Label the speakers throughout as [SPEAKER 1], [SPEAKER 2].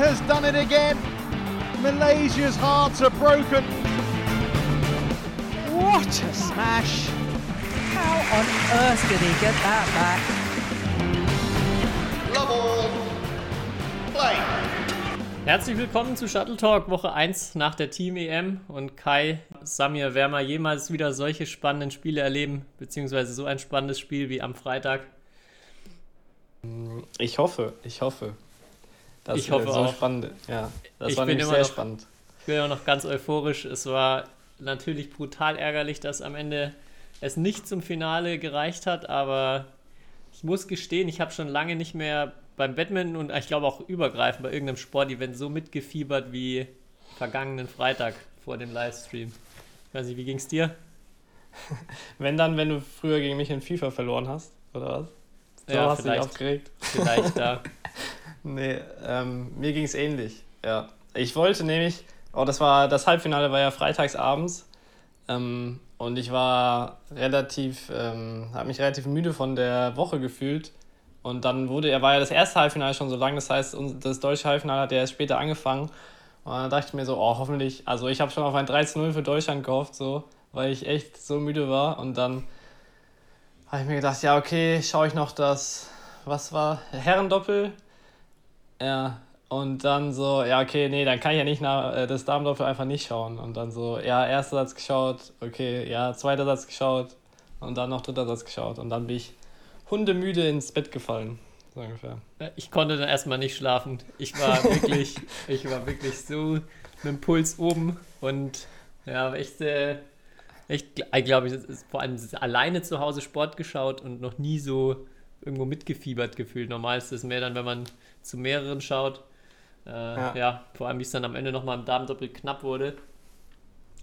[SPEAKER 1] has done it again. Malaysia's hearts are broken.
[SPEAKER 2] What a smash! How on earth did he get that back?
[SPEAKER 3] Love all. Play.
[SPEAKER 4] Herzlich willkommen zu Shuttle Talk Woche 1 nach der Team EM und Kai, Samir, werden wir jemals wieder solche spannenden Spiele erleben, beziehungsweise so ein spannendes Spiel wie am Freitag?
[SPEAKER 5] Ich hoffe, ich hoffe. Das
[SPEAKER 4] ich hoffe
[SPEAKER 5] so
[SPEAKER 4] auch.
[SPEAKER 5] spannend. Ja, das
[SPEAKER 4] Ich
[SPEAKER 5] war
[SPEAKER 4] bin
[SPEAKER 5] nämlich
[SPEAKER 4] immer
[SPEAKER 5] sehr
[SPEAKER 4] noch-
[SPEAKER 5] spannend.
[SPEAKER 4] Ich bin ja noch ganz euphorisch. Es war natürlich brutal ärgerlich, dass am Ende es nicht zum Finale gereicht hat, aber ich muss gestehen, ich habe schon lange nicht mehr beim Badminton und ich glaube auch übergreifend bei irgendeinem Sportevent so mitgefiebert wie vergangenen Freitag vor dem Livestream. Ich weiß nicht, wie ging's dir?
[SPEAKER 5] Wenn dann, wenn du früher gegen mich in FIFA verloren hast, oder was? So
[SPEAKER 4] Ja,
[SPEAKER 5] hast du dich
[SPEAKER 4] vielleicht.
[SPEAKER 5] aufgeregt.
[SPEAKER 4] Vielleicht da.
[SPEAKER 5] Nee, ähm, mir ging es ähnlich. Ja. Ich wollte nämlich, oh, das war, das Halbfinale war ja freitags abends. Ähm, und ich war relativ, ähm, habe mich relativ müde von der Woche gefühlt. Und dann wurde, er war ja das erste Halbfinale schon so lang, das heißt, das deutsche Halbfinale hat ja erst später angefangen. Und dann dachte ich mir so, oh, hoffentlich, also ich habe schon auf ein 13-0 für Deutschland gehofft, so, weil ich echt so müde war. Und dann habe ich mir gedacht, ja, okay, schaue ich noch das, was war, Herrendoppel? Ja, und dann so, ja, okay, nee, dann kann ich ja nicht nach, äh, das Damendoppel einfach nicht schauen. Und dann so, ja, erster Satz geschaut, okay, ja, zweiter Satz geschaut und dann noch dritter Satz geschaut. Und dann bin ich hundemüde ins Bett gefallen, so ungefähr.
[SPEAKER 4] Ich konnte dann erstmal nicht schlafen. Ich war wirklich, ich war wirklich so mit dem Puls oben und ja, echt, äh, echt, ich glaube, ich ist vor allem alleine zu Hause Sport geschaut und noch nie so irgendwo mitgefiebert gefühlt. Normal ist es mehr dann, wenn man zu mehreren schaut. Äh, ja.
[SPEAKER 5] Ja.
[SPEAKER 4] vor allem, wie es dann am Ende nochmal im Damendoppel knapp wurde.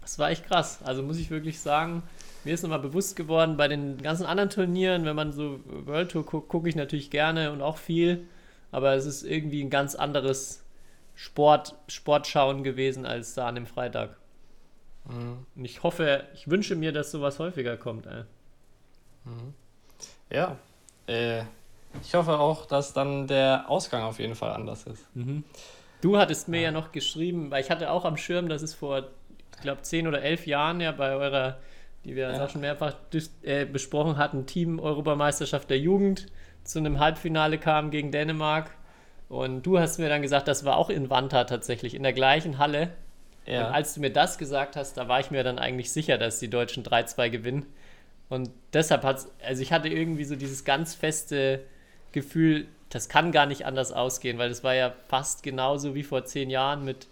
[SPEAKER 4] Das war echt krass. Also muss ich wirklich sagen, mir ist nochmal bewusst geworden, bei den ganzen anderen Turnieren, wenn man so World Tour guckt, gucke ich natürlich gerne und auch viel, aber es ist irgendwie ein ganz anderes Sport, Sportschauen gewesen als da an dem Freitag. Und ich hoffe, ich wünsche mir, dass sowas häufiger kommt. Ey.
[SPEAKER 5] Ja, äh, ich hoffe auch, dass dann der Ausgang auf jeden Fall anders ist.
[SPEAKER 4] Du hattest mir ja. noch geschrieben, weil ich hatte auch am Schirm, dass es vor, ich glaube, zehn oder elf Jahren ja bei eurer, die wir
[SPEAKER 5] Ja.
[SPEAKER 4] auch schon mehrfach äh, besprochen hatten, Team-Europameisterschaft der Jugend zu einem Halbfinale kam gegen Dänemark. Und du hast mir dann gesagt, das war auch in Wanta tatsächlich, in der gleichen Halle.
[SPEAKER 5] Ja,
[SPEAKER 4] Und als du mir das gesagt hast, da war ich mir dann eigentlich sicher, dass die Deutschen 3-2 gewinnen. Und deshalb hat also ich hatte irgendwie so dieses ganz feste Gefühl, das kann gar nicht anders ausgehen, weil es war ja fast genauso wie vor zehn Jahren mit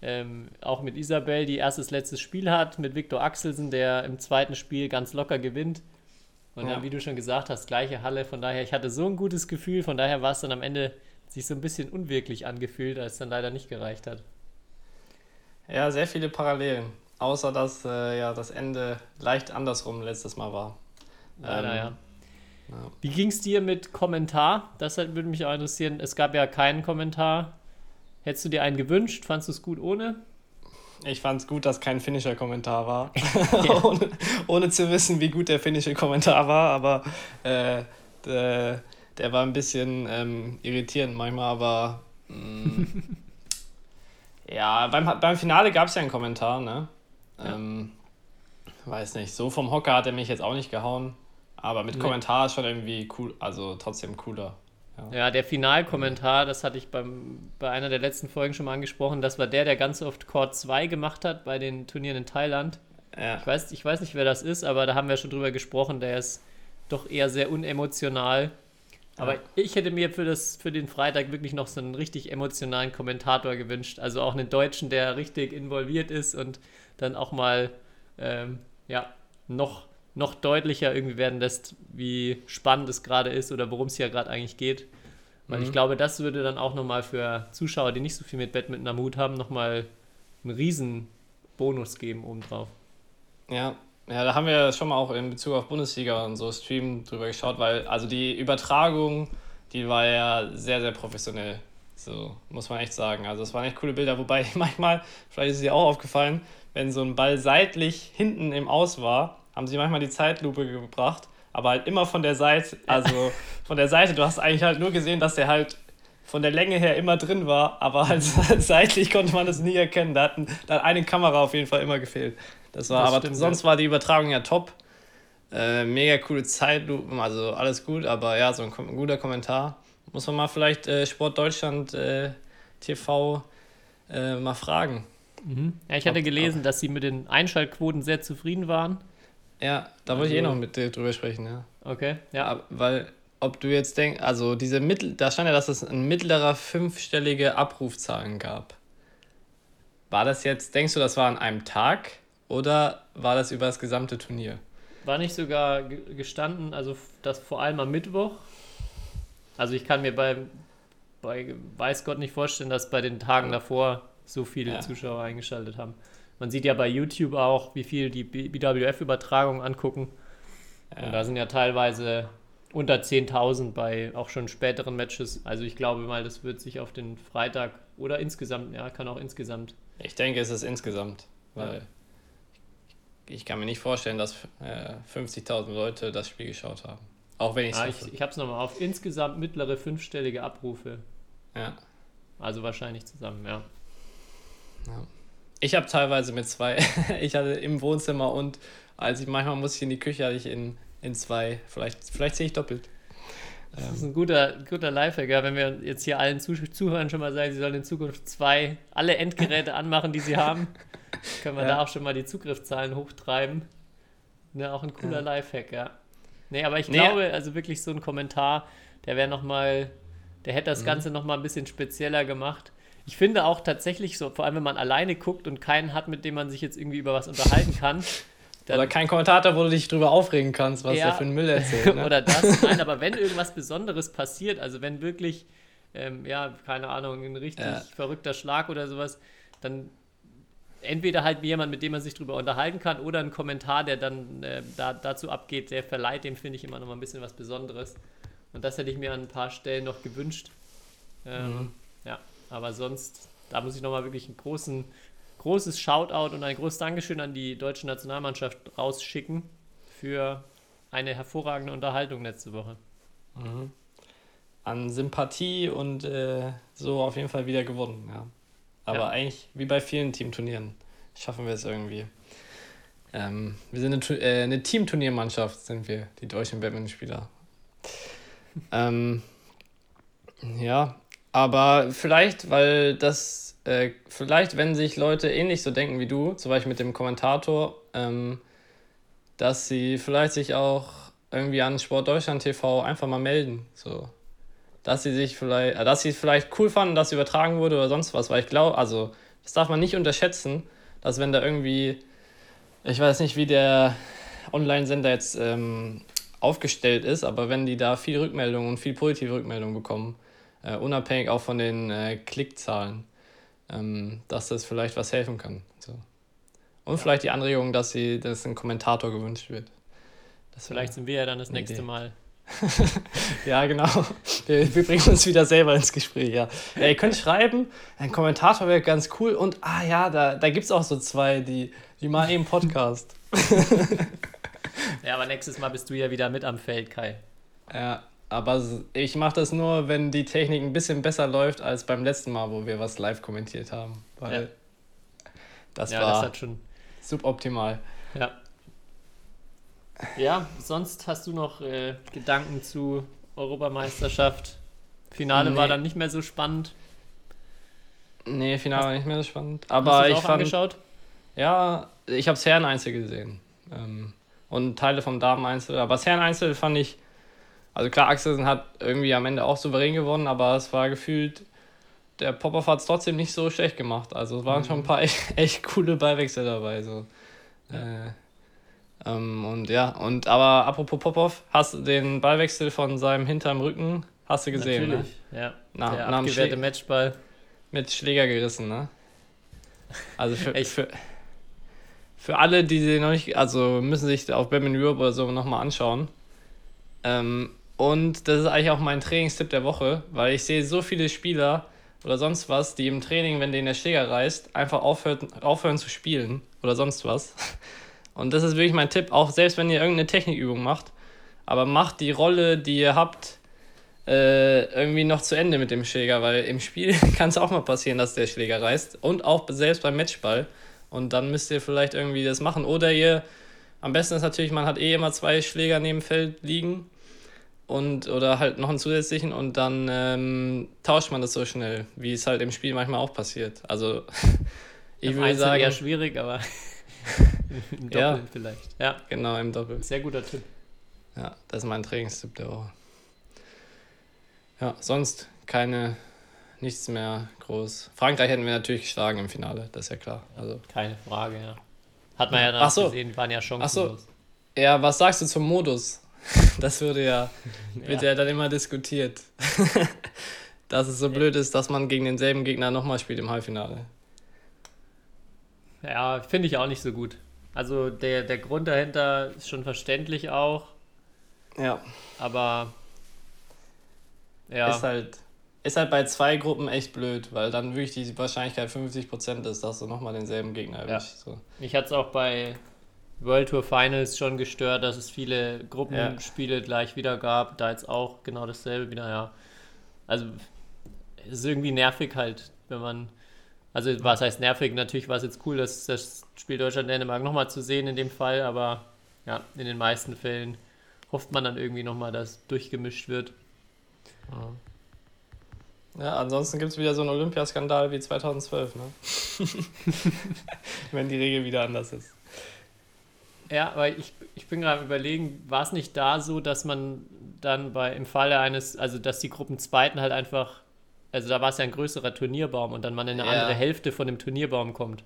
[SPEAKER 4] ähm, auch mit Isabel, die erstes letztes Spiel hat, mit Viktor Axelsen, der im zweiten Spiel ganz locker gewinnt. Und
[SPEAKER 5] Ja.
[SPEAKER 4] dann, wie du schon gesagt hast, gleiche Halle. Von daher, ich hatte so ein gutes Gefühl, von daher war es dann am Ende sich so ein bisschen unwirklich angefühlt, als es dann leider nicht gereicht hat.
[SPEAKER 5] ja, sehr viele Parallelen. Außer dass äh, ja, das Ende leicht andersrum letztes Mal war.
[SPEAKER 4] Leider,
[SPEAKER 5] Ähm,
[SPEAKER 4] ja.
[SPEAKER 5] Ja.
[SPEAKER 4] Wie ging es dir mit Kommentar? Das halt würde mich auch interessieren. Es gab ja keinen Kommentar. Hättest du dir einen gewünscht? Fandest du es gut ohne?
[SPEAKER 5] Ich fand es gut, dass kein finnischer Kommentar war. ohne, ohne zu wissen, wie gut der finnische Kommentar war, aber äh, der, der war ein bisschen ähm, irritierend manchmal, aber mm, ja, beim, beim Finale gab es ja einen Kommentar, ne?
[SPEAKER 4] Ja.
[SPEAKER 5] Ähm, weiß nicht, so vom Hocker hat er mich jetzt auch nicht gehauen, aber mit. Kommentar ist schon irgendwie cool, also trotzdem cooler.
[SPEAKER 4] Ja, der Finalkommentar, das hatte ich beim, bei einer der letzten Folgen schon mal angesprochen. Das war der, der ganz oft Court 2 gemacht hat bei den Turnieren in Thailand.
[SPEAKER 5] Ja,
[SPEAKER 4] Ich weiß, ich weiß nicht, wer das ist, aber da haben wir schon drüber gesprochen. Der ist doch eher sehr unemotional. Aber
[SPEAKER 5] Ja.
[SPEAKER 4] ich hätte mir für, das, für den Freitag wirklich noch so einen richtig emotionalen Kommentator gewünscht. Also auch einen Deutschen, der richtig involviert ist und dann auch mal ähm, ja, noch, noch deutlicher irgendwie werden lässt, wie spannend es gerade ist oder worum es hier gerade eigentlich geht. Weil ich glaube, das würde dann auch nochmal für Zuschauer, die nicht so viel mit Badminton am Hut haben, nochmal einen riesen Bonus geben obendrauf.
[SPEAKER 5] Ja, ja, da haben wir schon mal auch in Bezug auf Bundesliga und so Stream drüber geschaut, weil also die Übertragung, die war ja sehr, sehr professionell. So, muss man echt sagen. Also es waren echt coole Bilder, wobei manchmal, vielleicht ist es dir auch aufgefallen, wenn so ein Ball seitlich hinten im Aus war, haben sie manchmal die Zeitlupe gebracht, aber halt immer von der Seite, also von der Seite, du hast eigentlich halt nur gesehen, dass der halt von der Länge her immer drin war, aber halt seitlich konnte man das nie erkennen. Da, hatten, da hat eine Kamera auf jeden Fall immer gefehlt. Das war,
[SPEAKER 4] Das
[SPEAKER 5] aber
[SPEAKER 4] stimmt,
[SPEAKER 5] sonst
[SPEAKER 4] ja.
[SPEAKER 5] war die Übertragung ja top. Äh, mega coole Zeitlupen, also alles gut, aber ja, so ein, kom- guter Kommentar. Muss man mal vielleicht äh, Sport Deutschland äh, TV äh, mal fragen.
[SPEAKER 4] Ja, ich hatte gelesen, dass sie mit den Einschaltquoten sehr zufrieden waren.
[SPEAKER 5] Ja, da wollte ich eh
[SPEAKER 4] Also-
[SPEAKER 5] noch mit dir drüber sprechen, ja.
[SPEAKER 4] Okay, ja.
[SPEAKER 5] Weil ob du jetzt denkst, also diese Mittel, da stand ja, dass es ein mittlerer fünfstellige Abrufzahlen gab. War das jetzt, denkst du, das war an einem Tag oder war das über das gesamte Turnier?
[SPEAKER 4] War nicht sogar ge- gestanden, also das vor allem am Mittwoch. Also ich kann mir bei, bei weiß Gott nicht vorstellen, dass bei den Tagen davor so viele
[SPEAKER 5] Ja.
[SPEAKER 4] Zuschauer eingeschaltet haben. Man sieht ja bei YouTube auch, wie viel die BWF-Übertragung angucken. Und da sind ja teilweise unter 10.000 bei auch schon späteren Matches. Also ich glaube mal, das wird sich auf den Freitag oder insgesamt, ja, kann auch insgesamt.
[SPEAKER 5] Ich denke, es ist insgesamt, weil ich, ich kann mir nicht vorstellen, dass äh, 50.000 Leute das Spiel geschaut haben. Auch wenn
[SPEAKER 4] Ah, ich ich habe es nochmal auf. Insgesamt mittlere fünfstellige Abrufe.
[SPEAKER 5] ja.
[SPEAKER 4] Also wahrscheinlich zusammen, ja.
[SPEAKER 5] Ich habe teilweise mit zwei, ich hatte im Wohnzimmer und als ich manchmal muss ich in die Küche, hatte ich in, in zwei, vielleicht, vielleicht sehe ich doppelt.
[SPEAKER 4] Das ist ein guter, guter Lifehack, ja, wenn wir jetzt hier allen Zuh Zuhörern schon mal sagen, sie sollen in Zukunft zwei, alle Endgeräte anmachen, die sie haben, können wir
[SPEAKER 5] Ja.
[SPEAKER 4] da auch schon mal die Zugriffszahlen hochtreiben. Ne, auch ein cooler Lifehack, ja. Nee, aber ich
[SPEAKER 5] Nee.
[SPEAKER 4] glaube, also wirklich so ein Kommentar, der wäre nochmal, der hätte
[SPEAKER 5] Mhm.
[SPEAKER 4] das Ganze nochmal ein bisschen spezieller gemacht. Ich finde auch tatsächlich so, vor allem wenn man alleine guckt und keinen hat, mit dem man sich jetzt irgendwie über was unterhalten kann,
[SPEAKER 5] Oder kein Kommentator, wo du dich drüber aufregen kannst, was
[SPEAKER 4] Ja.
[SPEAKER 5] der für einen Müll erzählt. Ne?
[SPEAKER 4] Oder das. Nein, aber wenn irgendwas Besonderes passiert, also wenn wirklich, ähm, ja, keine Ahnung, ein richtig
[SPEAKER 5] Ja.
[SPEAKER 4] verrückter Schlag oder sowas, dann entweder halt jemand, mit dem man sich drüber unterhalten kann, oder ein Kommentar, der dann äh, da, dazu abgeht, der verleiht, dem finde ich immer noch mal ein bisschen was Besonderes. Und das hätte ich mir an ein paar Stellen noch gewünscht. Ähm,
[SPEAKER 5] Mhm.
[SPEAKER 4] Aber sonst, da muss ich noch mal wirklich einen großen, großes Shoutout und ein großes Dankeschön an die deutsche Nationalmannschaft rausschicken für eine hervorragende Unterhaltung letzte Woche.
[SPEAKER 5] An Sympathie und äh, so auf jeden Fall wieder gewonnen, ja. Aber
[SPEAKER 4] Ja.
[SPEAKER 5] eigentlich, wie bei vielen Teamturnieren, schaffen wir es irgendwie. Ähm, wir sind eine, äh, eine Teamturniermannschaft, sind wir, die deutschen Badmintonspieler. ähm, ja, aber vielleicht, weil das, äh, vielleicht, wenn sich Leute ähnlich so denken wie du, zum Beispiel mit dem Kommentator, ähm, dass sie vielleicht sich auch irgendwie an Sport Deutschland TV einfach mal melden. So. Dass sie sich vielleicht, äh, dass sie es vielleicht cool fanden, dass übertragen wurde oder sonst was, weil ich glaube, also, das darf man nicht unterschätzen, dass wenn da irgendwie, ich weiß nicht, wie der Online-Sender jetzt ähm, aufgestellt ist, aber wenn die da viel Rückmeldungen und viel positive Rückmeldungen bekommen, äh, unabhängig auch von den äh, Klickzahlen, ähm, dass das vielleicht was helfen kann. So. Und vielleicht die Anregung, dass sie, dass ein Kommentator gewünscht wird. Das
[SPEAKER 4] Vielleicht sind wir ja dann das nächste
[SPEAKER 5] Idee.
[SPEAKER 4] Mal.
[SPEAKER 5] ja, genau. Wir, wir bringen uns wieder selber ins Gespräch, ja. ja ihr könnt schreiben, ein Kommentator wäre ganz cool und ah ja, da, da gibt es auch so zwei, die, die machen eben Podcast.
[SPEAKER 4] Ja, aber nächstes Mal bist du ja wieder mit am Feld, Kai.
[SPEAKER 5] Ja, aber ich mache das nur, wenn die Technik ein bisschen besser läuft als beim letzten Mal, wo wir was live kommentiert haben. Weil
[SPEAKER 4] Ja.
[SPEAKER 5] das
[SPEAKER 4] ja,
[SPEAKER 5] war
[SPEAKER 4] das schon.
[SPEAKER 5] suboptimal.
[SPEAKER 4] Ja. Ja, sonst hast du noch äh, Gedanken zu Europameisterschaft. Finale
[SPEAKER 5] Nee.
[SPEAKER 4] war dann nicht mehr so spannend.
[SPEAKER 5] Nee, Finale war nicht mehr so spannend.
[SPEAKER 4] Hast
[SPEAKER 5] Aber
[SPEAKER 4] du's
[SPEAKER 5] ich
[SPEAKER 4] auch
[SPEAKER 5] fand.
[SPEAKER 4] angeschaut?
[SPEAKER 5] Ja, ich habe das Herren-Einzel gesehen. Ähm, und Teile vom Damen-Einzel. Aber das Herren-Einzel fand ich. Also klar, Axelsen hat irgendwie am Ende auch souverän gewonnen, aber es war gefühlt. Der Popov hat es trotzdem nicht so schlecht gemacht. Also es waren schon ein paar echt, echt coole Beiwechsel dabei. So. Äh, ähm, und ja, und aber apropos Popov, hast du den Ballwechsel von seinem hinterm Rücken, hast du gesehen, ne?
[SPEAKER 4] Natürlich. Ja.
[SPEAKER 5] Na,
[SPEAKER 4] Der
[SPEAKER 5] nach
[SPEAKER 4] abgewehrte Matchball.
[SPEAKER 5] mit Schläger gerissen, ne? Also für,
[SPEAKER 4] Echt?
[SPEAKER 5] für, für alle, die sie noch nicht, also müssen sich auf Batman Europe oder so nochmal anschauen. Ähm, und das ist eigentlich auch mein Trainingstipp der Woche, weil ich sehe so viele Spieler oder sonst was, die im Training, wenn denen der Schläger reißt, einfach aufhört, aufhören zu spielen oder sonst was. Und das ist wirklich mein Tipp, auch selbst wenn ihr irgendeine Technikübung macht, aber macht die Rolle, die ihr habt, äh, irgendwie noch zu Ende mit dem Schläger, weil im Spiel kann es auch mal passieren, dass der Schläger reißt und auch selbst beim Matchball. Und dann müsst ihr vielleicht irgendwie das machen. Oder ihr, am besten ist natürlich, man hat eh immer zwei Schläger neben dem Feld liegen und oder halt noch einen zusätzlichen und dann ähm, tauscht man das so schnell, wie es halt im Spiel manchmal auch passiert. Also ich würde sagen,
[SPEAKER 4] eher schwierig, aber im Doppel
[SPEAKER 5] Ja.
[SPEAKER 4] vielleicht. Ja,
[SPEAKER 5] genau im Doppel.
[SPEAKER 4] sehr guter Tipp.
[SPEAKER 5] Ja, das ist mein Trainingstipp der Woche. Ja, sonst keine, nichts mehr groß. Frankreich hätten wir natürlich geschlagen im Finale, das ist ja klar. Also,
[SPEAKER 4] Keine Frage, ja. Hat man ja dann
[SPEAKER 5] Ach so.
[SPEAKER 4] gesehen, waren ja chancenlos.
[SPEAKER 5] ja, was sagst du zum Modus? Das würde ja, wird
[SPEAKER 4] Ja.
[SPEAKER 5] ja dann immer diskutiert. dass es so blöd ist, dass man gegen denselben Gegner nochmal spielt im Halbfinale.
[SPEAKER 4] Ja, finde ich auch nicht so gut. Also der, der Grund dahinter ist schon verständlich auch,
[SPEAKER 5] Ja.
[SPEAKER 4] aber ja,
[SPEAKER 5] Ist halt, ist halt bei zwei Gruppen echt blöd, weil dann wirklich die Wahrscheinlichkeit 50% ist, dass du nochmal denselben Gegner
[SPEAKER 4] Ja.
[SPEAKER 5] erwischst. So.
[SPEAKER 4] mich hat es auch bei World Tour Finals schon gestört, dass es viele Gruppenspiele gleich wieder gab. Da jetzt auch genau dasselbe wieder, ja. Also es ist irgendwie nervig halt, wenn man, also was heißt nervig? Natürlich war es jetzt cool, dass das Spiel Deutschland-Dänemark nochmal zu sehen in dem Fall, aber ja, in den meisten Fällen hofft man dann irgendwie nochmal, dass durchgemischt wird.
[SPEAKER 5] Ja, ansonsten gibt es wieder so einen Olympiaskandal wie 2012, ne? Wenn die Regel wieder anders ist.
[SPEAKER 4] Ja, weil ich, ich bin gerade am überlegen, war es nicht da so, dass man dann bei im Falle eines, also dass die Gruppenzweiten halt einfach, also da war es ja ein größerer Turnierbaum und dann man in eine
[SPEAKER 5] Ja.
[SPEAKER 4] andere Hälfte von dem Turnierbaum kommt.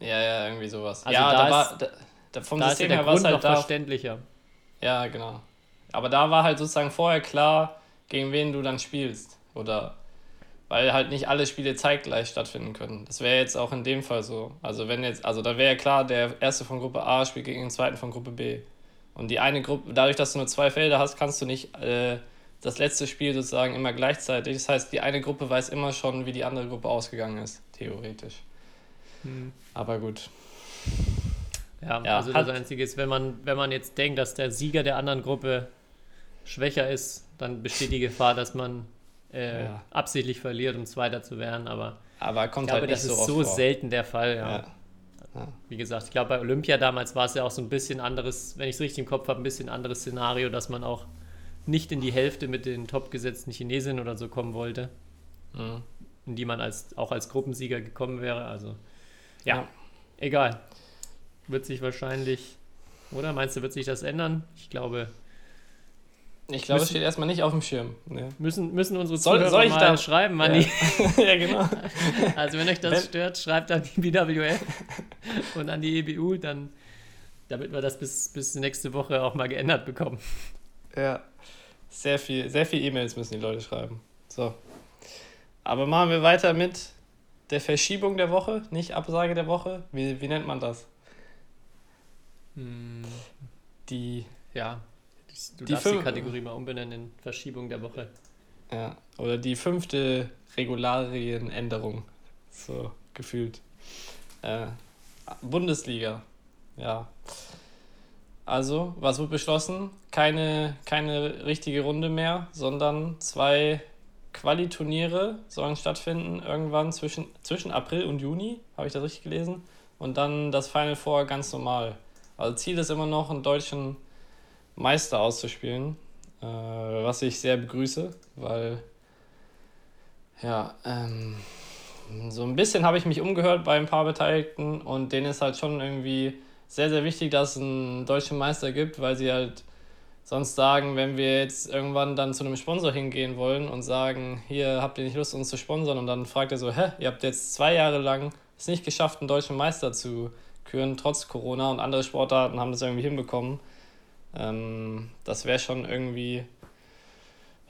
[SPEAKER 5] Ja, ja, irgendwie sowas.
[SPEAKER 4] Also
[SPEAKER 5] ja,
[SPEAKER 4] da
[SPEAKER 5] da, war,
[SPEAKER 4] ist-
[SPEAKER 5] da, da vom
[SPEAKER 4] Da ist ja
[SPEAKER 5] System
[SPEAKER 4] der
[SPEAKER 5] her war es
[SPEAKER 4] Grund noch
[SPEAKER 5] halt da.
[SPEAKER 4] verständlicher.
[SPEAKER 5] Ja, genau. Aber da war halt sozusagen vorher klar, gegen wen du dann spielst. Oder weil halt nicht alle Spiele zeitgleich stattfinden können. Das wäre jetzt auch in dem Fall so. Also wenn jetzt, also da wäre ja klar, der erste von Gruppe A spielt gegen den zweiten von Gruppe B. Und die eine Gruppe, dadurch, dass du nur zwei Felder hast, kannst du nicht äh, das letzte Spiel sozusagen immer gleichzeitig. Das heißt, die eine Gruppe weiß immer schon, wie die andere Gruppe ausgegangen ist, theoretisch.
[SPEAKER 4] Hm.
[SPEAKER 5] Aber gut.
[SPEAKER 4] Ja,
[SPEAKER 5] Ja,
[SPEAKER 4] also das Einzige ist, wenn man, wenn man jetzt denkt, dass der Sieger der anderen Gruppe schwächer ist, dann besteht die Gefahr, dass man äh,
[SPEAKER 5] Ja.
[SPEAKER 4] absichtlich verliert, um Zweiter zu werden. Aber
[SPEAKER 5] Aber
[SPEAKER 4] ich
[SPEAKER 5] kommt
[SPEAKER 4] glaube,
[SPEAKER 5] halt
[SPEAKER 4] das
[SPEAKER 5] so
[SPEAKER 4] ist so
[SPEAKER 5] vor.
[SPEAKER 4] selten der Fall. Ja.
[SPEAKER 5] Ja.
[SPEAKER 4] Wie gesagt, ich glaube, bei Olympia damals war es ja auch so ein bisschen anderes, wenn ich es richtig im Kopf habe, ein bisschen anderes Szenario, dass man auch nicht in die Hälfte mit den topgesetzten Chinesinnen oder so kommen wollte,
[SPEAKER 5] Mhm.
[SPEAKER 4] in die man als, auch als Gruppensieger gekommen wäre. Also, ja,
[SPEAKER 5] Ja.
[SPEAKER 4] egal. Wird sich wahrscheinlich, oder meinst du, wird sich das ändern? Ich glaube,
[SPEAKER 5] Ich glaube, es steht erstmal nicht auf dem Schirm. Nee.
[SPEAKER 4] müssen, müssen unsere
[SPEAKER 5] Soll-
[SPEAKER 4] Zuhörer
[SPEAKER 5] soll ich
[SPEAKER 4] mal
[SPEAKER 5] da-
[SPEAKER 4] schreiben, Manni.
[SPEAKER 5] ja, genau.
[SPEAKER 4] Also wenn euch das
[SPEAKER 5] Wenn-
[SPEAKER 4] stört, schreibt an die BWF und an die EBU, dann, damit wir das bis, bis nächste Woche auch mal geändert bekommen.
[SPEAKER 5] Ja. Sehr viel, sehr viel E-Mails müssen die Leute schreiben. So. Aber machen wir weiter mit der Verschiebung der Woche, nicht Absage der Woche. Wie, wie nennt man das? Die,
[SPEAKER 4] Ja, du
[SPEAKER 5] Die
[SPEAKER 4] darfst die Kategorie mal umbenennen in Verschiebung der Woche.
[SPEAKER 5] ja, oder die fünfte Regularienänderung. So gefühlt. Äh, Bundesliga. Ja. Also, was wird beschlossen? Keine, keine richtige Runde mehr, sondern zwei Quali-Turniere sollen stattfinden irgendwann zwischen, zwischen April und Juni, habe ich das richtig gelesen? Und dann das Final Four ganz normal. Also Ziel ist immer noch, einen deutschen Meister auszuspielen, äh, was ich sehr begrüße, weil ja, ähm, so ein bisschen habe ich mich umgehört bei ein paar Beteiligten und denen ist halt schon irgendwie sehr, sehr wichtig, dass es einen deutschen Meister gibt, weil sie halt sonst sagen, wenn wir jetzt irgendwann dann zu einem Sponsor hingehen wollen und sagen, hier habt ihr nicht Lust, uns zu sponsern und dann fragt er so, hä, ihr habt jetzt zwei Jahre lang es nicht geschafft, einen deutschen Meister zu küren, trotz Corona und andere Sportarten haben das irgendwie hinbekommen. Ähm, das wäre schon irgendwie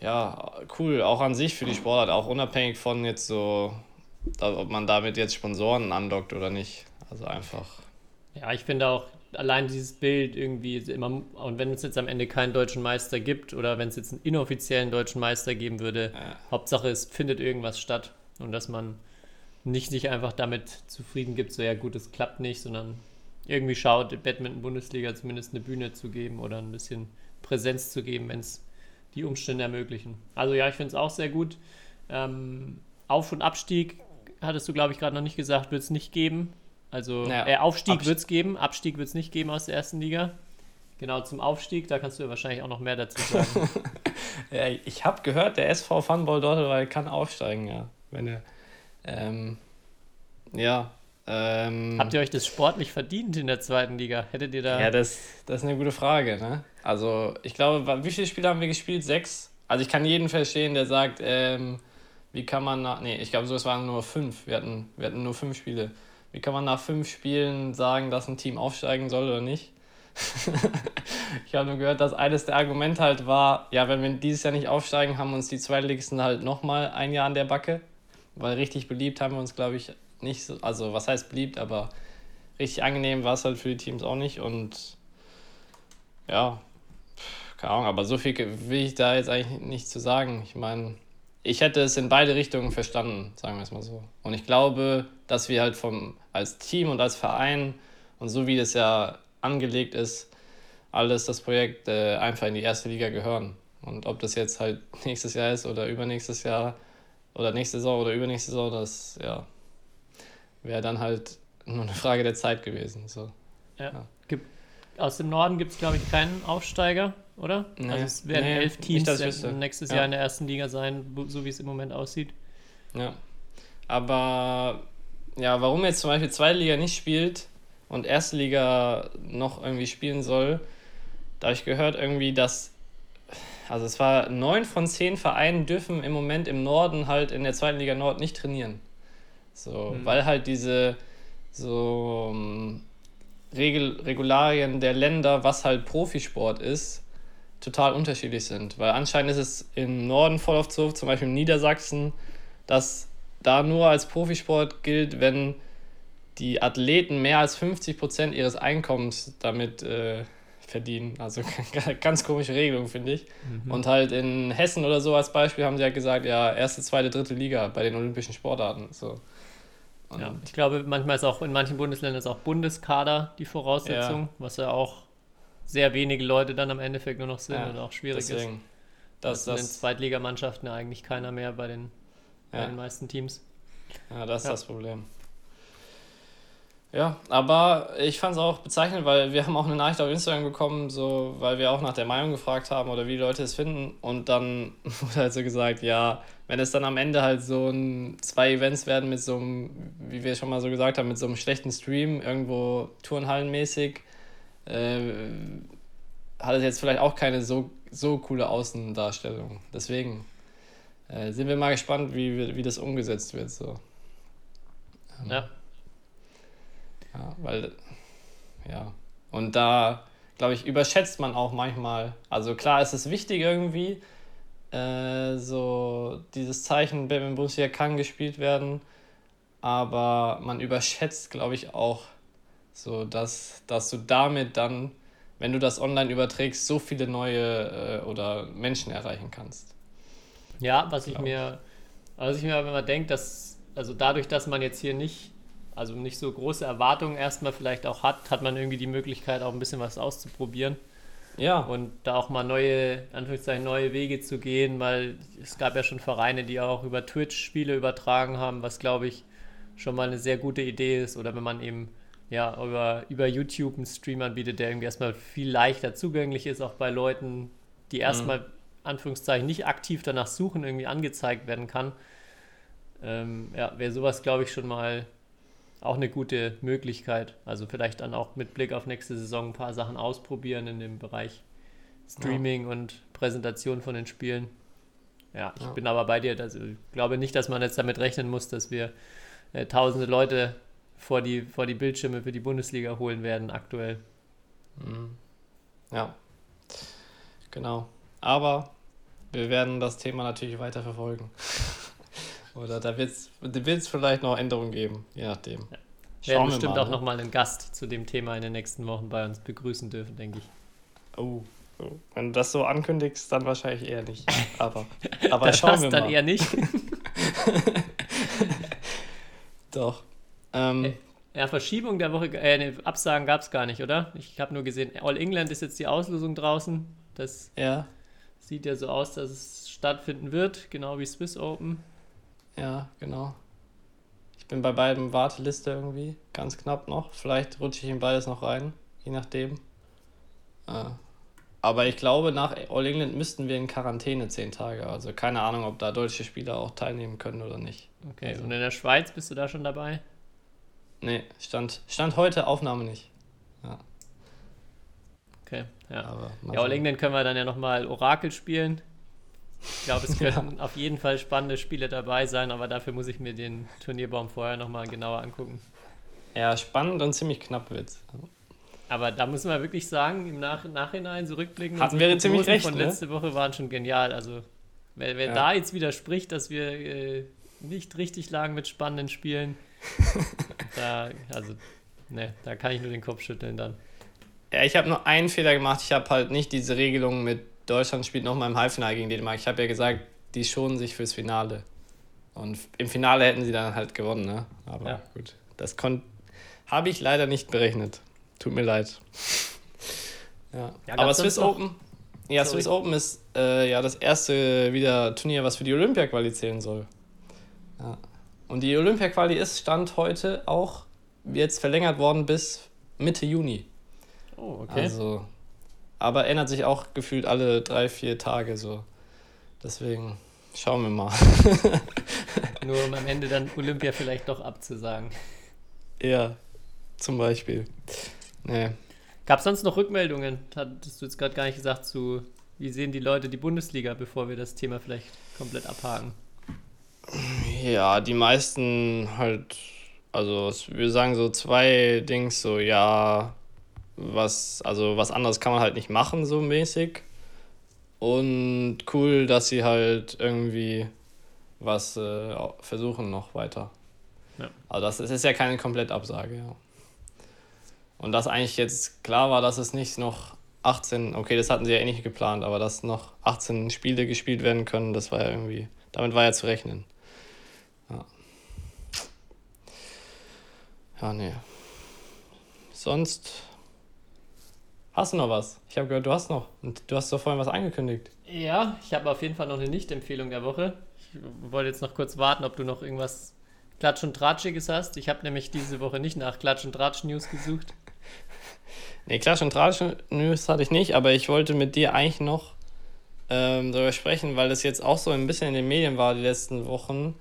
[SPEAKER 5] ja, cool, auch an sich für die Sportart, auch unabhängig von jetzt so, ob man damit jetzt Sponsoren andockt oder nicht. Also einfach.
[SPEAKER 4] Ja, ich finde auch allein dieses Bild irgendwie immer, und wenn es jetzt am Ende keinen deutschen Meister gibt oder wenn es jetzt einen inoffiziellen deutschen Meister geben würde,
[SPEAKER 5] Ja.
[SPEAKER 4] Hauptsache es findet irgendwas statt und dass man nicht sich einfach damit zufrieden gibt, so ja gut, es klappt nicht, sondern irgendwie schaut, Badminton-Bundesliga zumindest eine Bühne zu geben oder ein bisschen Präsenz zu geben, wenn es die Umstände ermöglichen. Also ja, ich finde es auch sehr gut. Ähm, Auf- und Abstieg hattest du, glaube ich, gerade noch nicht gesagt, wird es nicht geben. Also
[SPEAKER 5] Naja,
[SPEAKER 4] äh, Aufstieg wird es geben, Abstieg wird es nicht geben aus der ersten Liga. Genau, zum Aufstieg, da kannst du ja wahrscheinlich auch noch mehr dazu sagen.
[SPEAKER 5] Ja, ich habe gehört, der SV Funball Dortmund kann aufsteigen, ja. Wenn er, ähm, ja, ähm,
[SPEAKER 4] Habt ihr euch das sportlich verdient in der zweiten Liga? Hättet ihr da.
[SPEAKER 5] ja, das, das ist eine gute Frage, ne? Also, ich glaube, wie viele Spiele haben wir gespielt? Sechs? Also, ich kann jeden verstehen, der sagt, ähm, wie kann man nach, nee, ich glaube, so, es waren nur fünf. Wir hatten, wir hatten nur fünf Spiele. Wie kann man nach fünf Spielen sagen, dass ein Team aufsteigen soll oder nicht? ich habe nur gehört, dass eines der Argumente halt war, ja, wenn wir dieses Jahr nicht aufsteigen, haben uns die Zweitligisten halt nochmal ein Jahr an der Backe. Weil richtig beliebt haben wir uns, glaube ich, nicht so. Also, was heißt beliebt, aber richtig angenehm war es halt für die Teams auch nicht. Und ja, keine Ahnung, aber so viel will ich da jetzt eigentlich nicht zu sagen. Ich meine, ich hätte es in beide Richtungen verstanden, sagen wir es mal so. Und ich glaube, dass wir halt vom, als Team und als Verein und so wie das ja angelegt ist, alles das Projekt äh, einfach in die erste Liga gehören. Und ob das jetzt halt nächstes Jahr ist oder übernächstes Jahr oder nächste Saison oder übernächste Saison, das ja, wäre dann halt nur eine Frage der Zeit gewesen. So.
[SPEAKER 4] Gibt, aus dem Norden gibt es, glaube ich, keinen Aufsteiger, oder?
[SPEAKER 5] Nee.
[SPEAKER 4] Also es werden
[SPEAKER 5] Nee,
[SPEAKER 4] elf
[SPEAKER 5] nicht,
[SPEAKER 4] Teams
[SPEAKER 5] wüsste.
[SPEAKER 4] nächstes
[SPEAKER 5] Ja.
[SPEAKER 4] Jahr in der ersten Liga sein, so wie es im Moment aussieht.
[SPEAKER 5] Ja. Aber ja, warum jetzt zum Beispiel zweite Liga nicht spielt und erste Liga noch irgendwie spielen soll, da habe ich gehört irgendwie, dass also es war neun von zehn Vereinen dürfen im Moment im Norden halt in der zweiten Liga Nord nicht trainieren. So, weil halt diese so ähm, Regel, Regularien der Länder, was halt Profisport ist, total unterschiedlich sind. Weil anscheinend ist es im Norden voll oft so, zum Beispiel in Niedersachsen, dass da nur als Profisport gilt, wenn die Athleten mehr als 50% ihres Einkommens damit äh, verdienen. Also ganz komische Regelung, finde ich. Und halt in Hessen oder so als Beispiel haben sie halt gesagt, ja, erste, zweite, dritte Liga bei den olympischen Sportarten. So. Und
[SPEAKER 4] Ja. Ich glaube, manchmal ist auch in manchen Bundesländern ist auch Bundeskader die Voraussetzung, was ja auch sehr wenige Leute dann am Endeffekt nur noch sind
[SPEAKER 5] Ja,
[SPEAKER 4] und auch schwierig ist.
[SPEAKER 5] deswegen. Das,
[SPEAKER 4] Das, in den Zweitligamannschaften ja eigentlich keiner mehr bei den, bei
[SPEAKER 5] Ja.
[SPEAKER 4] den meisten Teams.
[SPEAKER 5] Ja, das ist
[SPEAKER 4] Ja.
[SPEAKER 5] das Problem. Ja, aber ich fand es auch bezeichnend, weil wir haben auch eine Nachricht auf Instagram bekommen, so, weil wir auch nach der Meinung gefragt haben oder wie die Leute es finden. Und dann wurde halt so gesagt, ja, wenn es dann am Ende halt so ein, zwei Events werden mit so einem, wie wir schon mal so gesagt haben, mit so einem schlechten Stream, irgendwo Turnhallenmäßig, äh, hat es jetzt vielleicht auch keine so, so coole Außendarstellung. Deswegen äh, sind wir mal gespannt, wie, wie das umgesetzt wird. So. Ähm,
[SPEAKER 4] Ja.
[SPEAKER 5] Ja, weil, ja. Und da, glaube ich, überschätzt man auch manchmal. Also klar, ist es wichtig irgendwie, äh, so dieses Zeichen, wenn Bundesliga kann gespielt werden, aber man überschätzt, glaube ich, auch so, dass, dass du damit dann, wenn du das online überträgst, so viele neue äh, oder Menschen erreichen kannst.
[SPEAKER 4] Ja, was ich
[SPEAKER 5] Glaub
[SPEAKER 4] mir, was ich mir aber immer denke, dass, also dadurch, dass man jetzt hier nicht, also nicht so große Erwartungen erstmal vielleicht auch hat, hat man irgendwie die Möglichkeit, auch ein bisschen was auszuprobieren
[SPEAKER 5] Ja,
[SPEAKER 4] und da auch mal neue, in Anführungszeichen, neue Wege zu gehen, weil es gab ja schon Vereine, die auch über Twitch Spiele übertragen haben, was glaube ich schon mal eine sehr gute Idee ist. Oder wenn man eben ja über, über YouTube einen Stream anbietet, der irgendwie erstmal viel leichter zugänglich ist, auch bei Leuten, die erstmal Anführungszeichen nicht aktiv danach suchen, irgendwie angezeigt werden kann. Ähm, ja, wäre sowas, glaube ich, schon mal auch eine gute Möglichkeit. Also vielleicht dann auch mit Blick auf nächste Saison ein paar Sachen ausprobieren in dem Bereich Streaming und Präsentation von den Spielen. Ja, ich
[SPEAKER 5] Ja.
[SPEAKER 4] bin aber bei dir. Also ich glaube nicht, dass man jetzt damit rechnen muss, dass wir äh, tausende Leute vor die, vor die Bildschirme für die Bundesliga holen werden aktuell.
[SPEAKER 5] Mhm. Ja, genau. Aber wir werden das Thema natürlich weiter verfolgen. Oder da wird es vielleicht noch Änderungen geben, je nachdem.
[SPEAKER 4] Wir werden
[SPEAKER 5] wir
[SPEAKER 4] bestimmt
[SPEAKER 5] mal,
[SPEAKER 4] auch
[SPEAKER 5] ne?
[SPEAKER 4] nochmal einen Gast zu dem Thema in den nächsten Wochen bei uns begrüßen dürfen, denke ich.
[SPEAKER 5] Oh, wenn du das so ankündigst, dann wahrscheinlich eher nicht. Aber, aber
[SPEAKER 4] Das
[SPEAKER 5] schauen
[SPEAKER 4] passt
[SPEAKER 5] wir
[SPEAKER 4] dann
[SPEAKER 5] mal.
[SPEAKER 4] eher nicht.
[SPEAKER 5] Doch. Ähm,
[SPEAKER 4] Äh, Ja, Verschiebung der Woche, äh, ne, Absagen gab es gar nicht, oder? Ich habe nur gesehen, All England ist jetzt die Auslosung draußen. Das
[SPEAKER 5] ja.
[SPEAKER 4] sieht ja so aus, dass es stattfinden wird, genau wie Swiss Open.
[SPEAKER 5] Ja, genau. Ich bin bei beiden Warteliste irgendwie, ganz knapp noch. Vielleicht rutsche ich in beides noch rein, je nachdem. Äh, aber ich glaube, nach All England müssten wir in Quarantäne zehn Tage. Also keine Ahnung, ob da deutsche Spieler auch teilnehmen können oder nicht.
[SPEAKER 4] Okay,
[SPEAKER 5] Also-
[SPEAKER 4] und in der Schweiz bist du da schon dabei?
[SPEAKER 5] Nee, stand, stand heute Aufnahme nicht.
[SPEAKER 4] Okay, ja.
[SPEAKER 5] Aber
[SPEAKER 4] Ja, All. England können wir dann ja nochmal Orakel spielen. Ich glaube, es könnten auf jeden Fall spannende Spiele dabei sein, aber dafür muss ich mir den Turnierbaum vorher nochmal genauer angucken.
[SPEAKER 5] Ja, spannend und ziemlich knapp wird's.
[SPEAKER 4] Aber da müssen wir wirklich sagen, im Nach Nachhinein zurückblicken.
[SPEAKER 5] Hatten
[SPEAKER 4] unsere
[SPEAKER 5] wir ziemlich
[SPEAKER 4] Prognosen
[SPEAKER 5] recht,
[SPEAKER 4] von
[SPEAKER 5] ne?
[SPEAKER 4] letzte Woche waren schon genial. Also, wer, wer
[SPEAKER 5] Ja.
[SPEAKER 4] da jetzt widerspricht, dass wir äh, nicht richtig lagen mit spannenden Spielen, da, also, ne, da kann ich nur den Kopf schütteln dann.
[SPEAKER 5] Ja, ich habe nur einen Fehler gemacht. Ich habe halt nicht diese Regelung mit Deutschland spielt nochmal im Halbfinale gegen Dänemark. Ich habe ja gesagt, die schonen sich fürs Finale. Und im Finale hätten sie dann halt gewonnen, ne? Aber
[SPEAKER 4] Ja.
[SPEAKER 5] gut. Das habe ich leider nicht berechnet. Tut mir leid. Ja.
[SPEAKER 4] Ja,
[SPEAKER 5] Aber Swiss Open. Ja,
[SPEAKER 4] Sorry.
[SPEAKER 5] Swiss Open ist äh, ja das erste wieder Turnier, was für die Olympia-Quali zählen soll. Ja. Und die Olympia-Quali ist Stand heute auch jetzt verlängert worden bis Mitte Juni.
[SPEAKER 4] Oh, okay.
[SPEAKER 5] Also, aber ändert sich auch gefühlt alle drei, vier Tage so. Deswegen schauen wir mal.
[SPEAKER 4] Nur um am Ende dann Olympia vielleicht doch abzusagen.
[SPEAKER 5] ja, zum Beispiel. Nee.
[SPEAKER 4] Gab es sonst noch Rückmeldungen? Hattest du jetzt gerade gar nicht gesagt zu, wie sehen die Leute die Bundesliga, bevor wir das Thema vielleicht komplett abhaken?
[SPEAKER 5] Ja, die meisten halt, also wir sagen so zwei Dings, so ja, was, also was anderes kann man halt nicht machen, so mäßig. Und cool, dass sie halt irgendwie was äh, versuchen noch weiter.
[SPEAKER 4] Ja.
[SPEAKER 5] Also das, das ist ja keine Komplettabsage, ja. Und dass eigentlich jetzt klar war, dass es nicht noch 18, okay, das hatten sie ja eh nicht geplant, aber dass noch 18 Spiele gespielt werden können, das war ja irgendwie, damit war ja zu rechnen. Ja. Ja, nee. Sonst hast du noch was? Ich habe gehört, du hast noch. Und du hast doch vorhin was angekündigt.
[SPEAKER 4] Ja, ich habe auf jeden Fall noch eine Nicht-Empfehlung der Woche. Ich wollte jetzt noch kurz warten, ob du noch irgendwas Klatsch- und Tratschiges hast. Ich habe nämlich diese Woche nicht nach Klatsch- und Tratsch-News gesucht.
[SPEAKER 5] Nee, Klatsch und Tratsch News hatte ich nicht, aber ich wollte mit dir eigentlich noch ähm, darüber sprechen, weil es jetzt auch so ein bisschen in den Medien war die letzten Wochen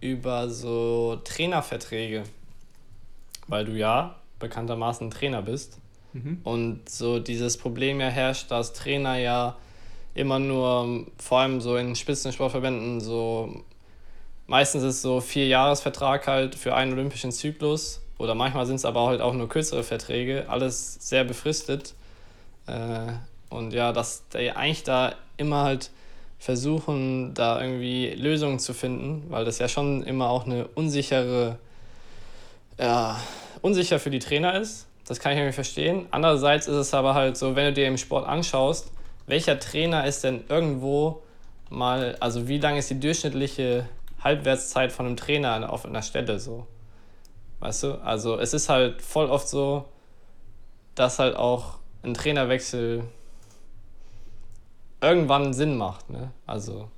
[SPEAKER 5] über so Trainerverträge. Weil du ja bekanntermaßen Trainer bist. Und so dieses Problem ja herrscht, dass Trainer ja immer nur, vor allem so in Spitzensportverbänden, so meistens ist so vier Jahresvertrag halt für einen olympischen Zyklus oder manchmal sind es aber halt auch nur kürzere Verträge, alles sehr befristet. Äh, und ja, dass die eigentlich da immer halt versuchen, da irgendwie Lösungen zu finden, weil das ja schon immer auch eine unsichere, ja, unsicher für die Trainer ist. Das kann ich irgendwie verstehen. Andererseits ist es aber halt so, wenn du dir im Sport anschaust, welcher Trainer ist denn irgendwo mal, also wie lang ist die durchschnittliche Halbwertszeit von einem Trainer auf einer Stelle so? Weißt du? Also es ist halt voll oft so, dass halt auch ein Trainerwechsel irgendwann Sinn macht. Ne? Also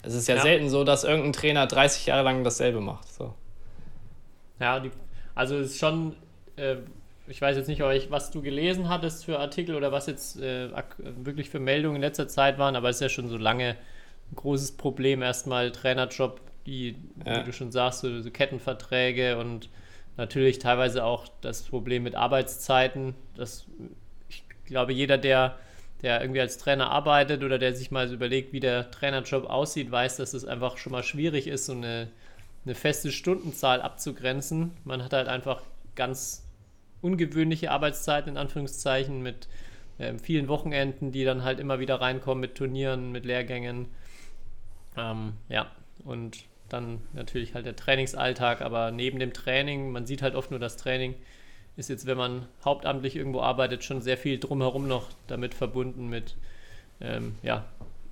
[SPEAKER 5] es ist ja,
[SPEAKER 4] Ja.
[SPEAKER 5] selten so, dass irgendein Trainer 30 Jahre lang dasselbe macht. So.
[SPEAKER 4] Ja, die, also es ist schon, äh, ich weiß jetzt nicht, was du gelesen hattest für Artikel oder was jetzt äh, wirklich für Meldungen in letzter Zeit waren, aber es ist ja schon so lange ein großes Problem. Erstmal Trainerjob, die,
[SPEAKER 5] Ja.
[SPEAKER 4] wie du schon sagst, so, so Kettenverträge und natürlich teilweise auch das Problem mit Arbeitszeiten. Das, ich glaube, jeder, der, der irgendwie als Trainer arbeitet oder der sich mal so überlegt, wie der Trainerjob aussieht, weiß, dass es einfach schon mal schwierig ist, so eine eine feste Stundenzahl abzugrenzen. Man hat halt einfach ganz ungewöhnliche Arbeitszeiten in Anführungszeichen mit ähm, vielen Wochenenden, die dann halt immer wieder reinkommen mit Turnieren, mit Lehrgängen. Ähm, ja, und dann natürlich halt der Trainingsalltag, aber neben dem Training, man sieht halt oft nur das Training, ist jetzt, wenn man hauptamtlich irgendwo arbeitet, schon sehr viel drumherum noch damit verbunden mit, ähm, ja,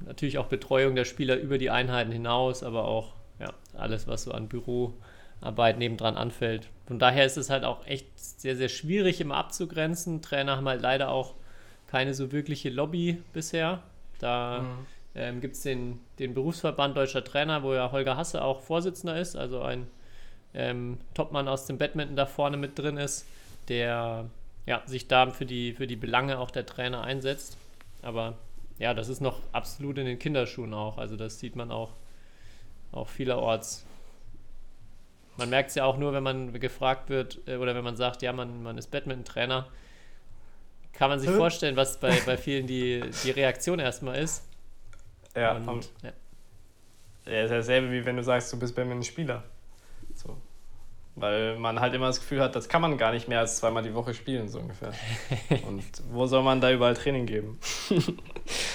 [SPEAKER 4] natürlich auch Betreuung der Spieler über die Einheiten hinaus, aber auch ja, alles, was so an Büroarbeit nebendran anfällt. Von daher ist es halt auch echt sehr, sehr schwierig immer abzugrenzen. Trainer haben halt leider auch keine so wirkliche Lobby bisher. Da ähm, gibt es den, den Berufsverband Deutscher Trainer, wo ja Holger Hasse auch Vorsitzender ist, also ein ähm, Topmann aus dem Badminton da vorne mit drin ist, der ja, sich da für die, für die Belange auch der Trainer einsetzt. Aber ja, das ist noch absolut in den Kinderschuhen auch. Also das sieht man auch, auch vielerorts. Man merkt es ja auch nur, wenn man gefragt wird äh, oder wenn man sagt, ja, man, man ist Badminton-Trainer, kann man sich vorstellen, was bei, bei vielen die, die Reaktion erstmal ist.
[SPEAKER 5] Ja,
[SPEAKER 4] Und,
[SPEAKER 5] und,
[SPEAKER 4] ja.
[SPEAKER 5] ja, ist ja dasselbe, wie wenn du sagst, du bist Badminton-Spieler. So. Weil man halt immer das Gefühl hat, das kann man gar nicht mehr als zweimal die Woche spielen, so ungefähr. Und wo soll man da überall Training geben?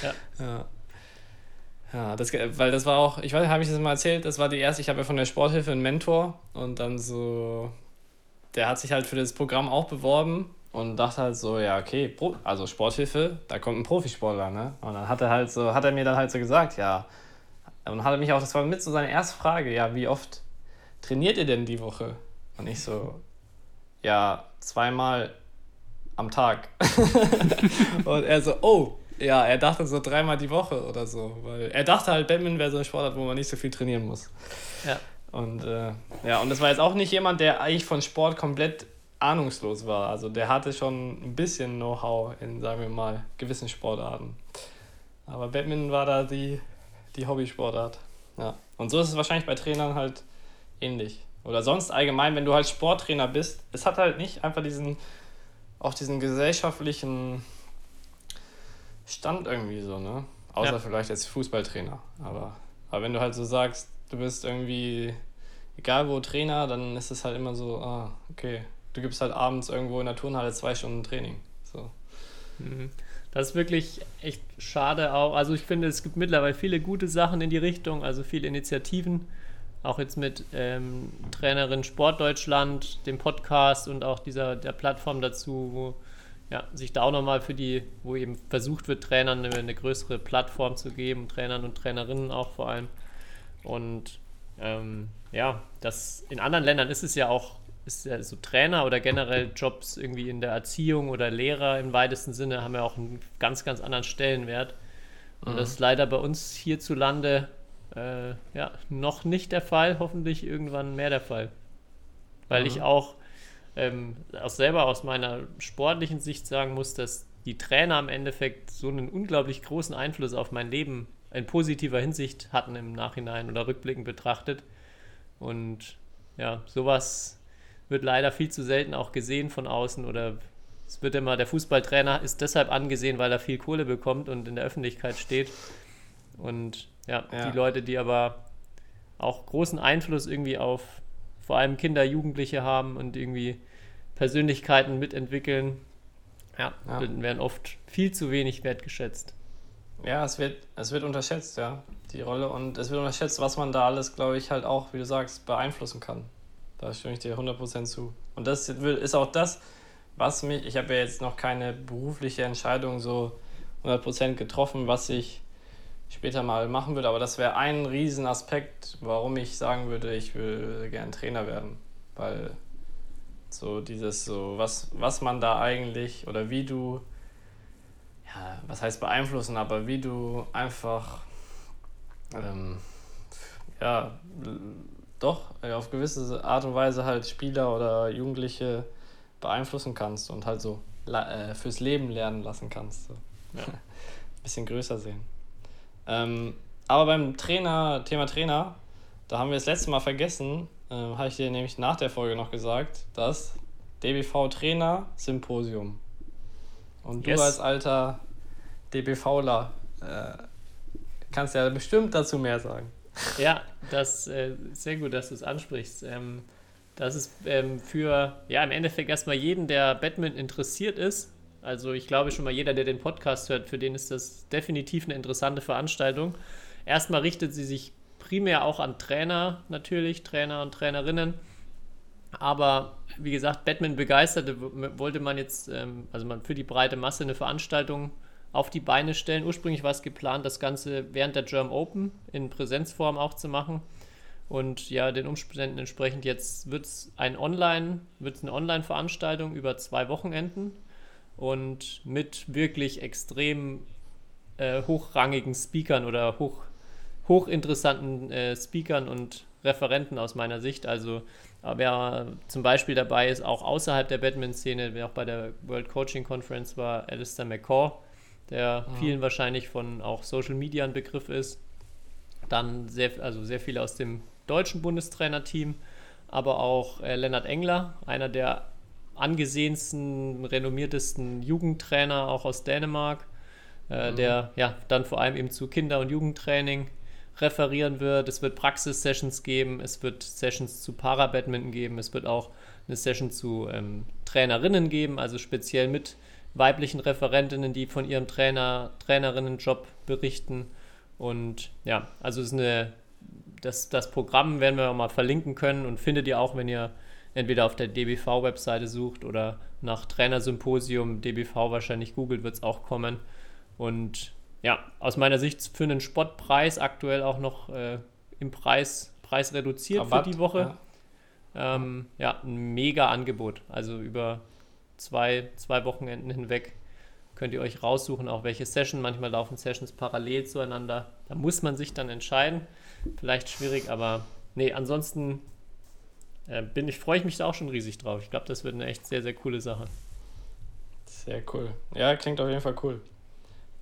[SPEAKER 4] Ja.
[SPEAKER 5] Ja. Ja, das, weil das war auch, ich weiß, habe ich das mal erzählt, das war die erste, ich habe ja von der Sporthilfe einen Mentor und dann so, der hat sich halt für das Programm auch beworben und dachte halt so, ja, okay, also Sporthilfe, da kommt ein Profisportler, ne? Und dann hat er halt so, hat er mir dann halt so gesagt, ja, und hat er mich auch, das war mit so seine erste Frage, ja, wie oft trainiert ihr denn die Woche? Und ich so, ja, zweimal am Tag. und er so, oh, ja, er dachte so dreimal die Woche oder so, weil er dachte halt, Badminton wäre so ein Sportart, wo man nicht so viel trainieren muss.
[SPEAKER 4] Ja.
[SPEAKER 5] Und äh, ja, und das war jetzt auch nicht jemand, der eigentlich von Sport komplett ahnungslos war. Also der hatte schon ein bisschen Know-how in, sagen wir mal, gewissen Sportarten. Aber Badminton war da die, die Hobbysportart. Ja. Und so ist es wahrscheinlich bei Trainern halt ähnlich. Oder sonst allgemein, wenn du halt Sporttrainer bist, es hat halt nicht einfach diesen, auch diesen gesellschaftlichen Stand irgendwie so, ne? Außer
[SPEAKER 4] Ja.
[SPEAKER 5] vielleicht als Fußballtrainer. Aber, aber wenn du halt so sagst, du bist irgendwie, egal wo Trainer, dann ist es halt immer so, ah, okay, du gibst halt abends irgendwo in der Turnhalle zwei Stunden Training. So.
[SPEAKER 4] Mhm. Das ist wirklich echt schade auch. Also ich finde, es gibt mittlerweile viele gute Sachen in die Richtung, also viele Initiativen. Auch jetzt mit ähm, Trainerin Sportdeutschland, dem Podcast und auch dieser der Plattform dazu, wo ja, sich da auch nochmal für die, wo eben versucht wird, Trainern eine, eine größere Plattform zu geben, Trainern und Trainerinnen auch vor allem. Und ähm, ja, das in anderen Ländern ist es ja auch, ist ja so Trainer oder generell Jobs irgendwie in der Erziehung oder Lehrer im weitesten Sinne haben ja auch einen ganz, ganz anderen Stellenwert. Und das ist leider bei uns hierzulande äh, ja, noch nicht der Fall, hoffentlich irgendwann mehr der Fall. Weil ich auch ähm, auch selber aus meiner sportlichen Sicht sagen muss, dass die Trainer im Endeffekt so einen unglaublich großen Einfluss auf mein Leben in positiver Hinsicht hatten im Nachhinein oder rückblickend betrachtet. Und ja, sowas wird leider viel zu selten auch gesehen von außen oder es wird immer, der Fußballtrainer ist deshalb angesehen, weil er viel Kohle bekommt und in der Öffentlichkeit steht. Und ja,
[SPEAKER 5] Ja.
[SPEAKER 4] die Leute, die aber auch großen Einfluss irgendwie auf vor allem Kinder, Jugendliche haben und irgendwie Persönlichkeiten mitentwickeln, ja,
[SPEAKER 5] Ja.
[SPEAKER 4] werden oft viel zu wenig wertgeschätzt.
[SPEAKER 5] Ja, es wird, es wird unterschätzt, ja, die Rolle. Und es wird unterschätzt, was man da alles, glaube ich, halt auch, wie du sagst, beeinflussen kann. Da stimme ich dir 100% zu. Und das ist auch das, was mich, ich habe ja jetzt noch keine berufliche Entscheidung so 100% getroffen, was ich später mal machen würde, aber das wäre ein Riesenaspekt, warum ich sagen würde, ich will gern Trainer werden. Weil so dieses so, was, was man da eigentlich oder wie du ja, was heißt beeinflussen, aber wie du einfach, ähm, ja, doch äh, auf gewisse Art und Weise halt Spieler oder Jugendliche beeinflussen kannst und halt so äh, fürs Leben lernen lassen kannst. So.
[SPEAKER 4] Ja.
[SPEAKER 5] Bisschen größer sehen. Ähm, aber beim Trainer, Thema Trainer, da haben wir das letzte Mal vergessen, äh, habe ich dir nämlich nach der Folge noch gesagt, das DBV Trainer Symposium. Und du
[SPEAKER 4] Yes.
[SPEAKER 5] als alter DBVler äh, kannst ja bestimmt dazu mehr sagen.
[SPEAKER 4] Ja, das äh, sehr gut, dass du es ansprichst. Ähm, das ist ähm, für, ja, im Endeffekt erstmal jeden, der Badminton interessiert ist. Also ich glaube schon mal jeder, der den Podcast hört, für den ist das definitiv eine interessante Veranstaltung. Erstmal richtet sie sich primär auch an Trainer natürlich, Trainer und Trainerinnen. Aber wie gesagt, Batman begeisterte wollte man jetzt, ähm, also man für die breite Masse eine Veranstaltung auf die Beine stellen. Ursprünglich war es geplant, das Ganze während der German Open in Präsenzform auch zu machen. Und ja, den Umständen entsprechend jetzt wird es ein Online, wird's eine Online-Veranstaltung über zwei Wochenenden und mit wirklich extrem äh, hochrangigen Speakern oder hoch, hochinteressanten äh, Speakern und Referenten aus meiner Sicht. Also wer zum Beispiel dabei ist, auch außerhalb der Badminton-Szene, wer auch bei der World Coaching Conference war, Alistair McCaw, der mhm. vielen wahrscheinlich von auch Social Media ein Begriff ist. Dann sehr, also sehr viele aus dem deutschen Bundestrainerteam, aber auch äh, Lennart Engler, einer der angesehensten, renommiertesten Jugendtrainer auch aus Dänemark, äh, mhm. der ja dann vor allem eben zu Kinder- und Jugendtraining referieren wird. Es wird Praxis-Sessions geben, es wird Sessions zu Para-Badminton geben, es wird auch eine Session zu ähm, Trainerinnen geben, also speziell mit weiblichen Referentinnen, die von ihrem Trainer, Trainerinnenjob berichten. Und ja, also ist eine, das, das Programm werden wir auch mal verlinken können und findet ihr auch, wenn ihr entweder auf der DBV-Webseite sucht oder nach Trainersymposium DBV wahrscheinlich googelt, wird es auch kommen. Und ja, aus meiner Sicht für einen Spottpreis aktuell auch noch äh, im Preis, Preis reduziert Rabatt, für die Woche. Ja. Ähm, ja, ein mega Angebot. Also über zwei, zwei Wochenenden hinweg könnt ihr euch raussuchen, auch welche Session. Manchmal laufen Sessions parallel zueinander. Da muss man sich dann entscheiden. Vielleicht schwierig, aber nee, ansonsten äh, bin ich, freue ich mich da auch schon riesig drauf. Ich glaube, das wird eine echt sehr, sehr coole Sache.
[SPEAKER 5] Sehr cool. Ja, klingt auf jeden Fall cool.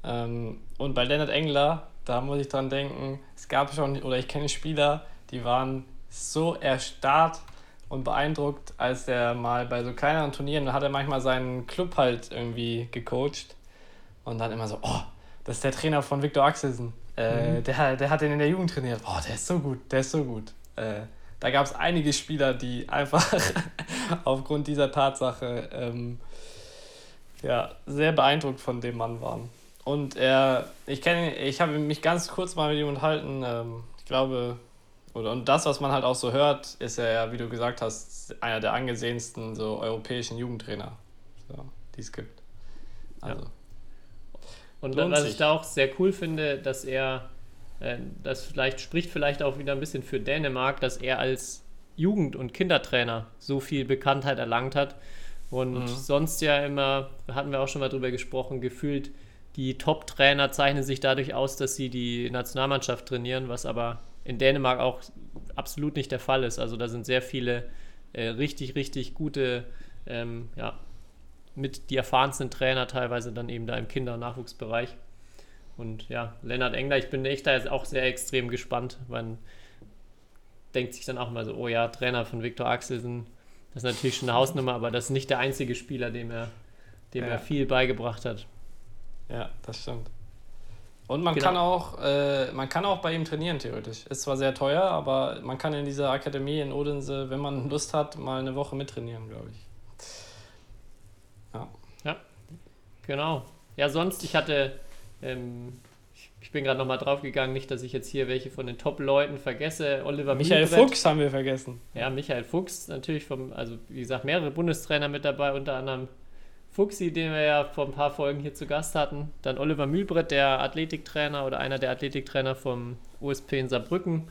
[SPEAKER 5] Ähm, und bei Leonard Engler, da muss ich dran denken, es gab schon, oder ich kenne Spieler, die waren so erstarrt und beeindruckt, als er mal bei so kleineren Turnieren, da hat er manchmal seinen Club halt irgendwie gecoacht und dann immer so, oh, das ist der Trainer von Viktor Axelsen. Äh, mhm. der, der hat den in der Jugend trainiert. Oh, der ist so gut, der ist so gut. Äh, da gab es einige Spieler, die einfach aufgrund dieser Tatsache ähm, ja, sehr beeindruckt von dem Mann waren. Und er, ich kenne, ich habe mich ganz kurz mal mit ihm unterhalten. Ähm, ich glaube, oder und das, was man halt auch so hört, ist er ja, wie du gesagt hast, einer der angesehensten so europäischen Jugendtrainer, so, die es gibt.
[SPEAKER 4] Also. Ja. Und was ich da auch sehr cool finde, dass er, das vielleicht spricht vielleicht auch wieder ein bisschen für Dänemark, dass er als Jugend- und Kindertrainer so viel Bekanntheit erlangt hat. Und mhm. sonst ja immer, hatten wir auch schon mal drüber gesprochen, gefühlt die Top-Trainer zeichnen sich dadurch aus, dass sie die Nationalmannschaft trainieren, was aber in Dänemark auch absolut nicht der Fall ist. Also da sind sehr viele äh, richtig, richtig gute, ähm, ja, mit die erfahrensten Trainer teilweise dann eben da im Kinder- und Nachwuchsbereich. Und ja, Lennart Engler, ich bin echt da jetzt auch sehr extrem gespannt. Man denkt sich dann auch mal so, oh ja, Trainer von Viktor Axelsen, das ist natürlich schon eine Hausnummer, aber das ist nicht der einzige Spieler, dem er, dem ja. er viel beigebracht hat.
[SPEAKER 5] Ja, das stimmt. Und man genau. kann auch, äh, man kann auch bei ihm trainieren, theoretisch. Ist zwar sehr teuer, aber man kann in dieser Akademie in Odense, wenn man Lust hat, mal eine Woche mittrainieren, glaube ich.
[SPEAKER 4] Ja. Ja, genau. Ja, sonst, ich hatte, ähm, ich, ich, bin gerade nochmal draufgegangen, nicht, dass ich jetzt hier welche von den Top-Leuten vergesse. Oliver
[SPEAKER 5] Michael Mühlbrett. Fuchs haben wir vergessen.
[SPEAKER 4] Ja, Michael Fuchs, natürlich vom, also wie gesagt, mehrere Bundestrainer mit dabei, unter anderem Fuchsi, den wir ja vor ein paar Folgen hier zu Gast hatten. Dann Oliver Mühlbrett, der Athletiktrainer oder einer der Athletiktrainer vom USP in Saarbrücken.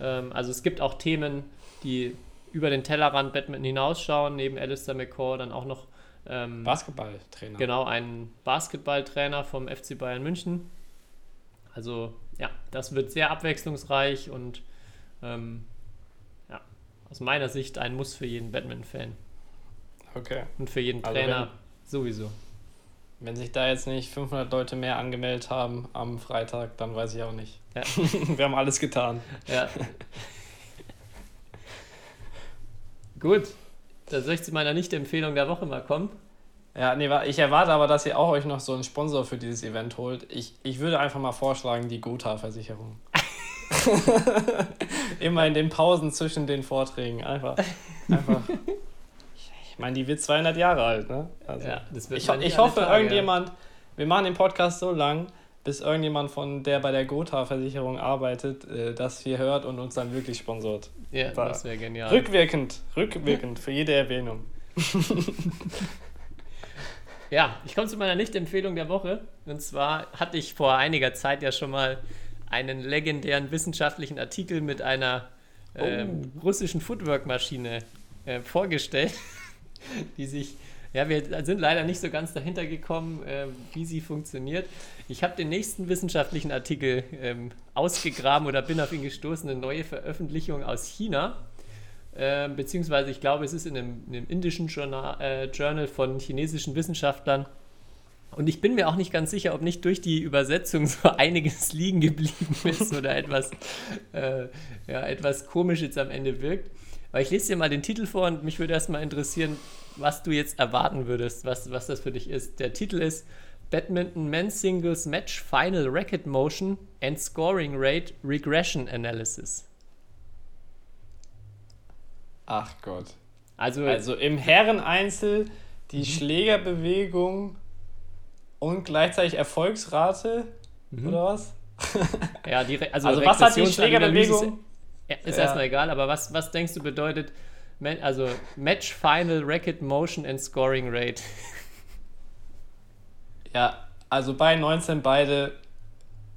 [SPEAKER 4] Ähm, also es gibt auch Themen, die über den Tellerrand Badminton hinausschauen, neben Alistair McCaw dann auch noch
[SPEAKER 5] ähm, Basketballtrainer.
[SPEAKER 4] Genau, ein Basketballtrainer vom FC Bayern München. Also ja, das wird sehr abwechslungsreich und ähm, ja, aus meiner Sicht ein Muss für jeden Badminton-Fan.
[SPEAKER 5] Okay.
[SPEAKER 4] Und für jeden also Trainer Sowieso.
[SPEAKER 5] Wenn sich da jetzt nicht 500 Leute mehr angemeldet haben am Freitag, dann weiß ich auch nicht. Ja. Wir haben alles getan.
[SPEAKER 4] Ja. Gut, da soll ich zu meiner Nicht-Empfehlung der Woche mal kommen.
[SPEAKER 5] Ja, nee, ich erwarte aber, dass ihr auch euch noch so einen Sponsor für dieses Event holt. Ich, ich würde einfach mal vorschlagen, die Gotha-Versicherung. Immer in den Pausen zwischen den Vorträgen. Einfach, einfach ich meine, die wird 200 Jahre alt, ne? Also, ja, das wird ich, ich hoffe, Tage, irgendjemand, ja. wir machen den Podcast so lang, bis irgendjemand von der bei der Gotha-Versicherung arbeitet, äh, das hier hört und uns dann wirklich sponsort.
[SPEAKER 4] Ja, da. das wäre genial.
[SPEAKER 5] Rückwirkend, rückwirkend für jede Erwähnung.
[SPEAKER 4] ja, ich komme zu meiner Nicht-Empfehlung der Woche. Und zwar hatte ich vor einiger Zeit ja schon mal einen legendären wissenschaftlichen Artikel mit einer äh, oh. russischen Footwork-Maschine äh, vorgestellt. die sich Ja, wir sind leider nicht so ganz dahinter gekommen, äh, wie sie funktioniert. Ich habe den nächsten wissenschaftlichen Artikel ähm, ausgegraben oder bin auf ihn gestoßen, eine neue Veröffentlichung aus China. Äh, beziehungsweise ich glaube, es ist in einem, in einem indischen Journal, äh, Journal von chinesischen Wissenschaftlern. Und ich bin mir auch nicht ganz sicher, ob nicht durch die Übersetzung so einiges liegen geblieben ist oder etwas, äh, ja, etwas komisch jetzt am Ende wirkt. Aber ich lese dir mal den Titel vor und mich würde erstmal interessieren, was du jetzt erwarten würdest, was, was das für dich ist. Der Titel ist Badminton Men's Singles Match Final Racket Motion and Scoring Rate Regression Analysis.
[SPEAKER 5] Ach Gott.
[SPEAKER 4] Also,
[SPEAKER 5] Also im Herreneinzel die Schlägerbewegung und gleichzeitig Erfolgsrate oder was?
[SPEAKER 4] ja, die, Re- also,
[SPEAKER 5] Also was hat die Schlägerbewegung?
[SPEAKER 4] Ist, ist
[SPEAKER 5] Ja.
[SPEAKER 4] erstmal egal, aber was, was denkst du bedeutet, also Match Final Racket Motion and Scoring Rate?
[SPEAKER 5] Ja, also bei 19 beide,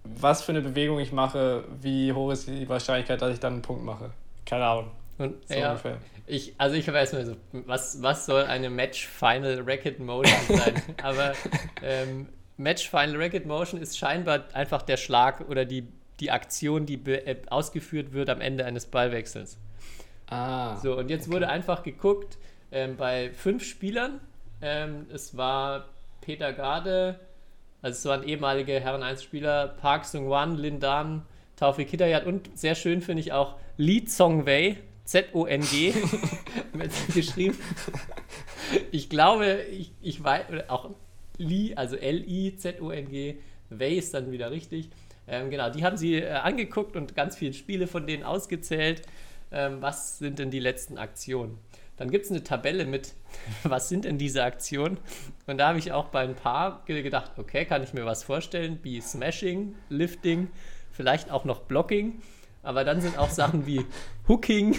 [SPEAKER 5] was für eine Bewegung ich mache, wie hoch ist die Wahrscheinlichkeit, dass ich dann einen Punkt mache? Keine Ahnung.
[SPEAKER 4] Und,
[SPEAKER 5] So
[SPEAKER 4] ja,
[SPEAKER 5] ungefähr.
[SPEAKER 4] Ich, also ich weiß mal so, was, was soll eine Match Final Racket Motion sein? Aber ähm, Match Final Racket Motion ist scheinbar einfach der Schlag oder die, die Aktion, die äh, ausgeführt wird am Ende eines Ballwechsels.
[SPEAKER 5] Ah.
[SPEAKER 4] So, und jetzt wurde einfach geguckt ähm, bei fünf Spielern. Ähm, es war Peter Garde, also es waren ehemalige Herren 1 Spieler, Park Sung-wan, Lin Dan, Taufik Hidayat und sehr schön finde ich auch Lee Zong-wei, Z-O-N-G, geschrieben. Ich glaube, ich, ich weiß, auch Lee, also L-I-Z-O-N-G, Wei ist dann wieder richtig. Ähm, genau, die haben sie äh, angeguckt und ganz viele Spiele von denen ausgezählt. Ähm, was sind denn die letzten Aktionen? Dann gibt es eine Tabelle mit, was sind denn diese Aktionen? Und da habe ich auch bei ein paar ge- gedacht, okay, kann ich mir was vorstellen, wie Smashing, Lifting, vielleicht auch noch Blocking. Aber dann sind auch Sachen wie Hooking,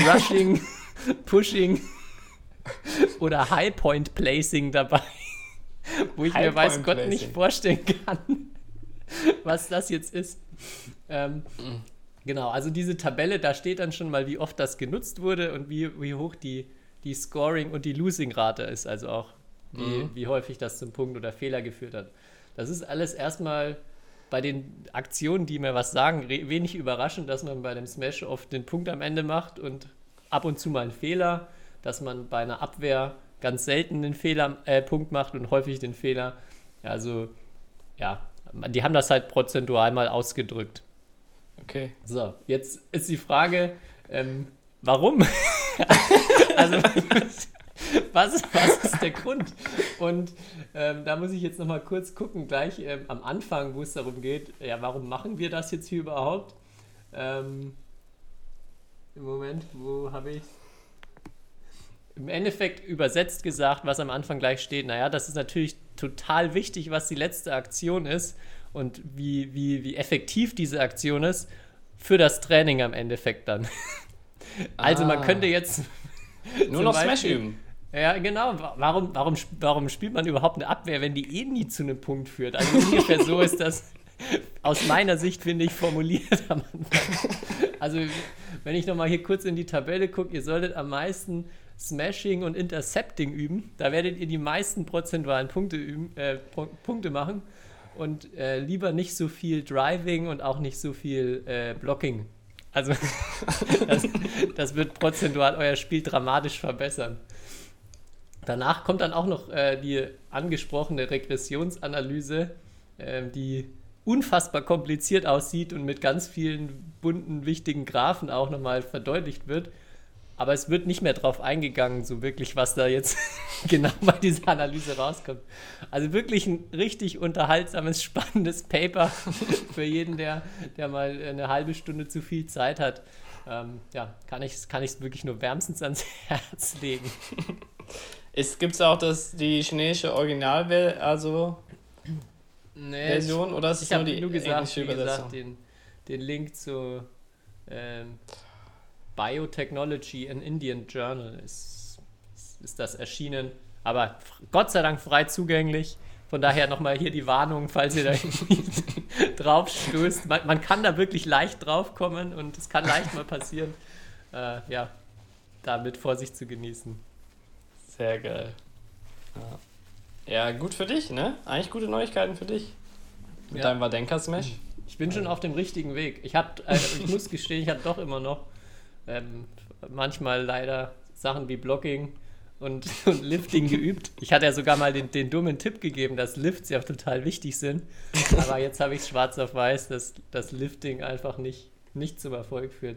[SPEAKER 4] Rushing, Pushing oder High Point Placing dabei, wo ich mir
[SPEAKER 5] High
[SPEAKER 4] weiß
[SPEAKER 5] Point
[SPEAKER 4] Gott
[SPEAKER 5] Placing.
[SPEAKER 4] nicht vorstellen kann, was das jetzt ist. Ähm, Genau, also diese Tabelle, da steht dann schon mal, wie oft das genutzt wurde und wie, wie hoch die, die Scoring- und die Losing-Rate ist, also auch wie,
[SPEAKER 5] Mhm.
[SPEAKER 4] wie häufig das zum Punkt oder Fehler geführt hat. Das ist alles erstmal bei den Aktionen, die mir was sagen, wenig überraschend, dass man bei dem Smash oft den Punkt am Ende macht und ab und zu mal einen Fehler, dass man bei einer Abwehr ganz selten den Fehler, äh, Punkt macht und häufig den Fehler. Also, ja, die haben das halt prozentual mal ausgedrückt.
[SPEAKER 5] Okay.
[SPEAKER 4] So, jetzt ist die Frage, ähm, warum? also, was, was ist der Grund? Und ähm, da muss ich jetzt nochmal kurz gucken, gleich ähm, am Anfang, wo es darum geht, ja, warum machen wir das jetzt hier überhaupt? Ähm, Im Moment, wo habe ich im Endeffekt übersetzt gesagt, was am Anfang gleich steht, naja, das ist natürlich total wichtig, was die letzte Aktion ist und wie, wie, wie effektiv diese Aktion ist für das Training am Endeffekt dann. Also man
[SPEAKER 5] Ah.
[SPEAKER 4] könnte jetzt
[SPEAKER 5] Nur noch Smash
[SPEAKER 4] Beispiel-
[SPEAKER 5] üben.
[SPEAKER 4] Ja, genau. Wa- Warum, warum, warum spielt man überhaupt eine Abwehr, wenn die eh nie zu einem Punkt führt? Also ungefähr so ist das aus meiner Sicht, finde ich, formuliert am Anfang. Also, wenn ich nochmal hier kurz in die Tabelle gucke, ihr solltet am meisten Smashing und Intercepting üben. Da werdet ihr die meisten prozentualen Punkte, üben, äh, Pu- Punkte machen. Und äh, lieber nicht so viel Driving und auch nicht so viel äh, Blocking. Also, das, das wird prozentual euer Spiel dramatisch verbessern. Danach kommt dann auch noch äh, die angesprochene Regressionsanalyse, ähm, die unfassbar kompliziert aussieht und mit ganz vielen bunten, wichtigen Graphen auch nochmal verdeutlicht wird. Aber es wird nicht mehr drauf eingegangen, so wirklich, was da jetzt genau bei dieser Analyse rauskommt. Also wirklich ein richtig unterhaltsames, spannendes Paper für jeden, der, der mal eine halbe Stunde zu viel Zeit hat. Ähm, ja, kann ich es kann wirklich nur wärmstens ans Herz legen.
[SPEAKER 5] Es gibt auch das, die chinesische Originalversion, also
[SPEAKER 4] Nee,
[SPEAKER 5] Version, oder ist es nur die
[SPEAKER 4] nur gesagt,
[SPEAKER 5] englische
[SPEAKER 4] wie gesagt,
[SPEAKER 5] Übersetzung?
[SPEAKER 4] den, den Link zu ähm, Biotechnology in Indian Journal ist, ist das erschienen. Aber Gott sei Dank frei zugänglich. Von daher nochmal hier die Warnung, falls ihr da drauf stößt. Man, man kann da wirklich leicht draufkommen und es kann leicht mal passieren. Äh, ja, da mit Vorsicht zu genießen.
[SPEAKER 5] Sehr geil. Ja, gut für dich, ne? Eigentlich gute Neuigkeiten für dich. Mit
[SPEAKER 4] Ja.
[SPEAKER 5] deinem Wadenka-Smash.
[SPEAKER 4] Ich bin schon auf dem richtigen Weg. Ich, hab, äh, ich muss gestehen, ich hatte doch immer noch ähm, manchmal leider Sachen wie Blocking und, und Lifting geübt. Ich hatte ja sogar mal den, den dummen Tipp gegeben, dass Lifts ja total wichtig sind. Aber jetzt habe ich es schwarz auf weiß, dass das Lifting einfach nicht, nicht zum Erfolg führt.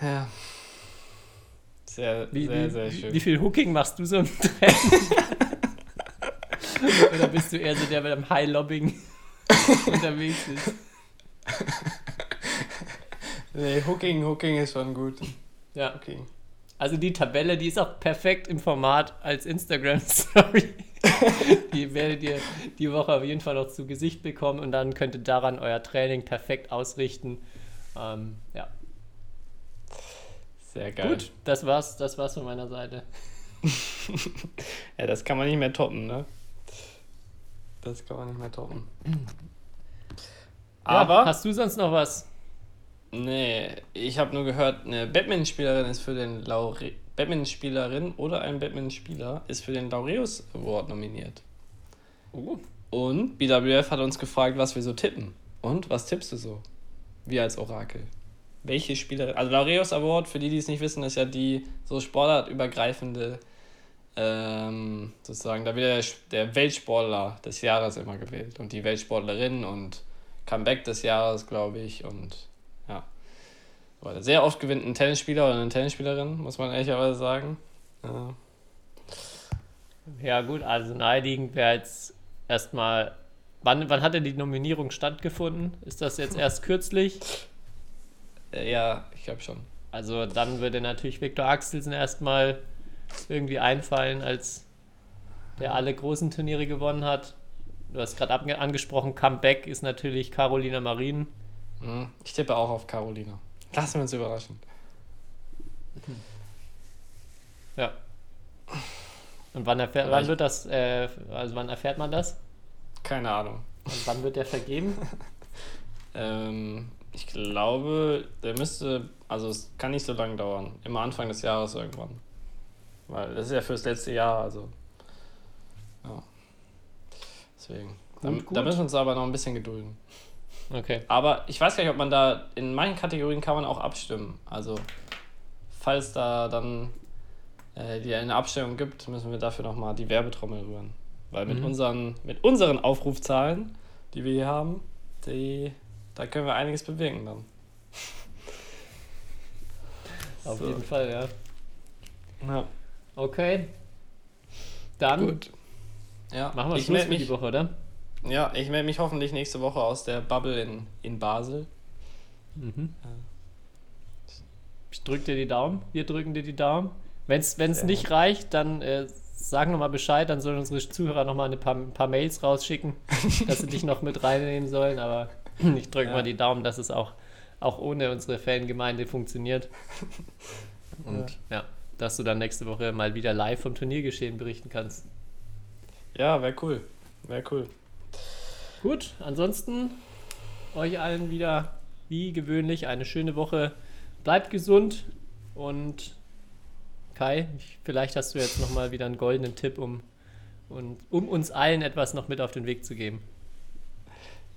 [SPEAKER 5] Ja. Sehr,
[SPEAKER 4] Wie,
[SPEAKER 5] sehr,
[SPEAKER 4] wie,
[SPEAKER 5] sehr
[SPEAKER 4] wie,
[SPEAKER 5] schön.
[SPEAKER 4] wie viel Hooking machst du so im Training? Oder bist du eher so der, der beim High-Lobbing unterwegs ist?
[SPEAKER 5] Nee, Hooking, Hooking ist schon gut.
[SPEAKER 4] Ja.
[SPEAKER 5] Hooking.
[SPEAKER 4] Also die Tabelle, die ist auch perfekt im Format als Instagram-Story. die werdet ihr die Woche auf jeden Fall noch zu Gesicht bekommen und dann könnt ihr daran euer Training perfekt ausrichten. Ähm, ja,
[SPEAKER 5] Sehr geil.
[SPEAKER 4] gut, das war's, das war's von meiner Seite.
[SPEAKER 5] Ja, das kann man nicht mehr toppen, ne? Das kann man nicht mehr toppen.
[SPEAKER 4] Ja,
[SPEAKER 5] Aber,
[SPEAKER 4] hast du sonst noch was?
[SPEAKER 5] nee, ich habe nur gehört, eine Batman-Spielerin ist für den Laure Batman-Spielerin oder ein Batman-Spieler ist für den Laureus Award nominiert.
[SPEAKER 4] Oh,
[SPEAKER 5] Und BWF hat uns gefragt, was wir so tippen. Und was tippst du so? Wir als Orakel. Welche Spielerin? Also Laureus Award, für die, die es nicht wissen, ist ja die so sportartübergreifende, ähm, sozusagen, da wird der, der Weltsportler des Jahres immer gewählt. Und die Weltsportlerin und Comeback des Jahres, glaube ich. Und ja. Aber Sehr oft gewinnt ein Tennisspieler oder eine Tennisspielerin, muss man ehrlicherweise sagen. Ja.
[SPEAKER 4] ja gut, also naheliegend wäre jetzt erstmal, wann, wann hat denn die Nominierung stattgefunden? Ist das jetzt erst kürzlich?
[SPEAKER 5] Äh, ja, ich glaube schon.
[SPEAKER 4] Also dann würde natürlich Viktor Axelsen erstmal irgendwie einfallen, als der alle großen Turniere gewonnen hat. Du hast gerade ange- angesprochen, Comeback ist natürlich Carolina Marin.
[SPEAKER 5] Mhm. Ich tippe auch auf Carolina. Lassen wir uns überraschen.
[SPEAKER 4] Ja. Und wann, erfährt, wann wird das, äh, also wann erfährt man das?
[SPEAKER 5] Keine Ahnung.
[SPEAKER 4] Und wann wird der vergeben?
[SPEAKER 5] Ähm, ich glaube, der müsste, also es kann nicht so lange dauern. Immer Anfang des Jahres irgendwann. Weil das ist ja fürs letzte Jahr, also. Ja. Deswegen. Da,
[SPEAKER 4] Gut, gut.
[SPEAKER 5] da müssen wir uns aber noch ein bisschen gedulden.
[SPEAKER 4] Okay.
[SPEAKER 5] Aber ich weiß gar nicht, ob man da, in manchen Kategorien kann man auch abstimmen. Also, falls da dann äh, die eine Abstimmung gibt, müssen wir dafür nochmal die Werbetrommel rühren. Weil mit,
[SPEAKER 4] Mhm.
[SPEAKER 5] unseren, mit unseren Aufrufzahlen, die wir hier haben, die, da können wir einiges bewirken dann.
[SPEAKER 4] Auf
[SPEAKER 5] So.
[SPEAKER 4] jeden Fall, ja.
[SPEAKER 5] Ja,
[SPEAKER 4] Okay. Dann
[SPEAKER 5] gut. Ja,
[SPEAKER 4] machen wir
[SPEAKER 5] ich
[SPEAKER 4] Schluss für die Woche, oder?
[SPEAKER 5] ja, ich melde mich hoffentlich nächste Woche aus der Bubble in, in Basel.
[SPEAKER 4] Mhm. Ich drücke dir die Daumen. Wir drücken dir die Daumen. Wenn es nicht reicht, dann äh, sag nochmal Bescheid. Dann sollen unsere Zuhörer nochmal ein paar, ein paar Mails rausschicken, dass sie dich noch mit reinnehmen sollen. Aber ich drücke
[SPEAKER 5] Ja.
[SPEAKER 4] mal die Daumen, dass es auch, auch ohne unsere Fangemeinde funktioniert. Und ja. dass du dann nächste Woche mal wieder live vom Turniergeschehen berichten kannst.
[SPEAKER 5] Ja, wäre cool. Wäre cool.
[SPEAKER 4] Gut, ansonsten euch allen wieder wie gewöhnlich eine schöne Woche. Bleibt gesund und Kai, ich, vielleicht hast du jetzt nochmal wieder einen goldenen Tipp, um, und, um uns allen etwas noch mit auf den Weg zu geben.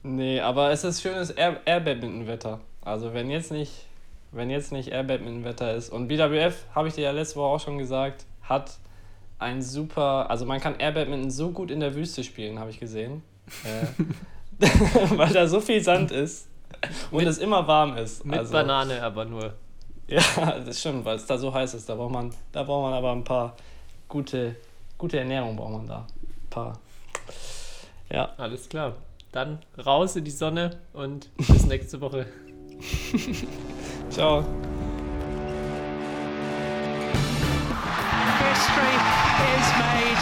[SPEAKER 5] Nee, aber es ist schönes Air, Air-Badminton-Wetter. Also wenn jetzt nicht, wenn jetzt nicht Air-Badminton-Wetter ist. Und BWF, habe ich dir ja letzte Woche auch schon gesagt, hat ein super, also man kann Air-Badminton so gut in der Wüste spielen, habe ich gesehen. Äh, weil da so viel Sand ist und es immer warm ist.
[SPEAKER 4] Mit
[SPEAKER 5] also,
[SPEAKER 4] Banane aber nur.
[SPEAKER 5] Ja, das stimmt, weil es da so heiß ist. Da braucht man, da braucht man aber ein paar gute, gute Ernährung braucht man da. Ein paar. Ja.
[SPEAKER 4] Alles klar. Dann raus in die Sonne und bis nächste Woche.
[SPEAKER 5] Ciao.
[SPEAKER 2] History is made.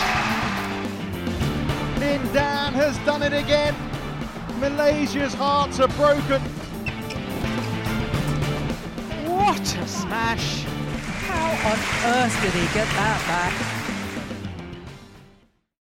[SPEAKER 1] Lin Dan has done it again. Malaysia's hearts are broken.
[SPEAKER 2] What a smash! How on earth did he get that back?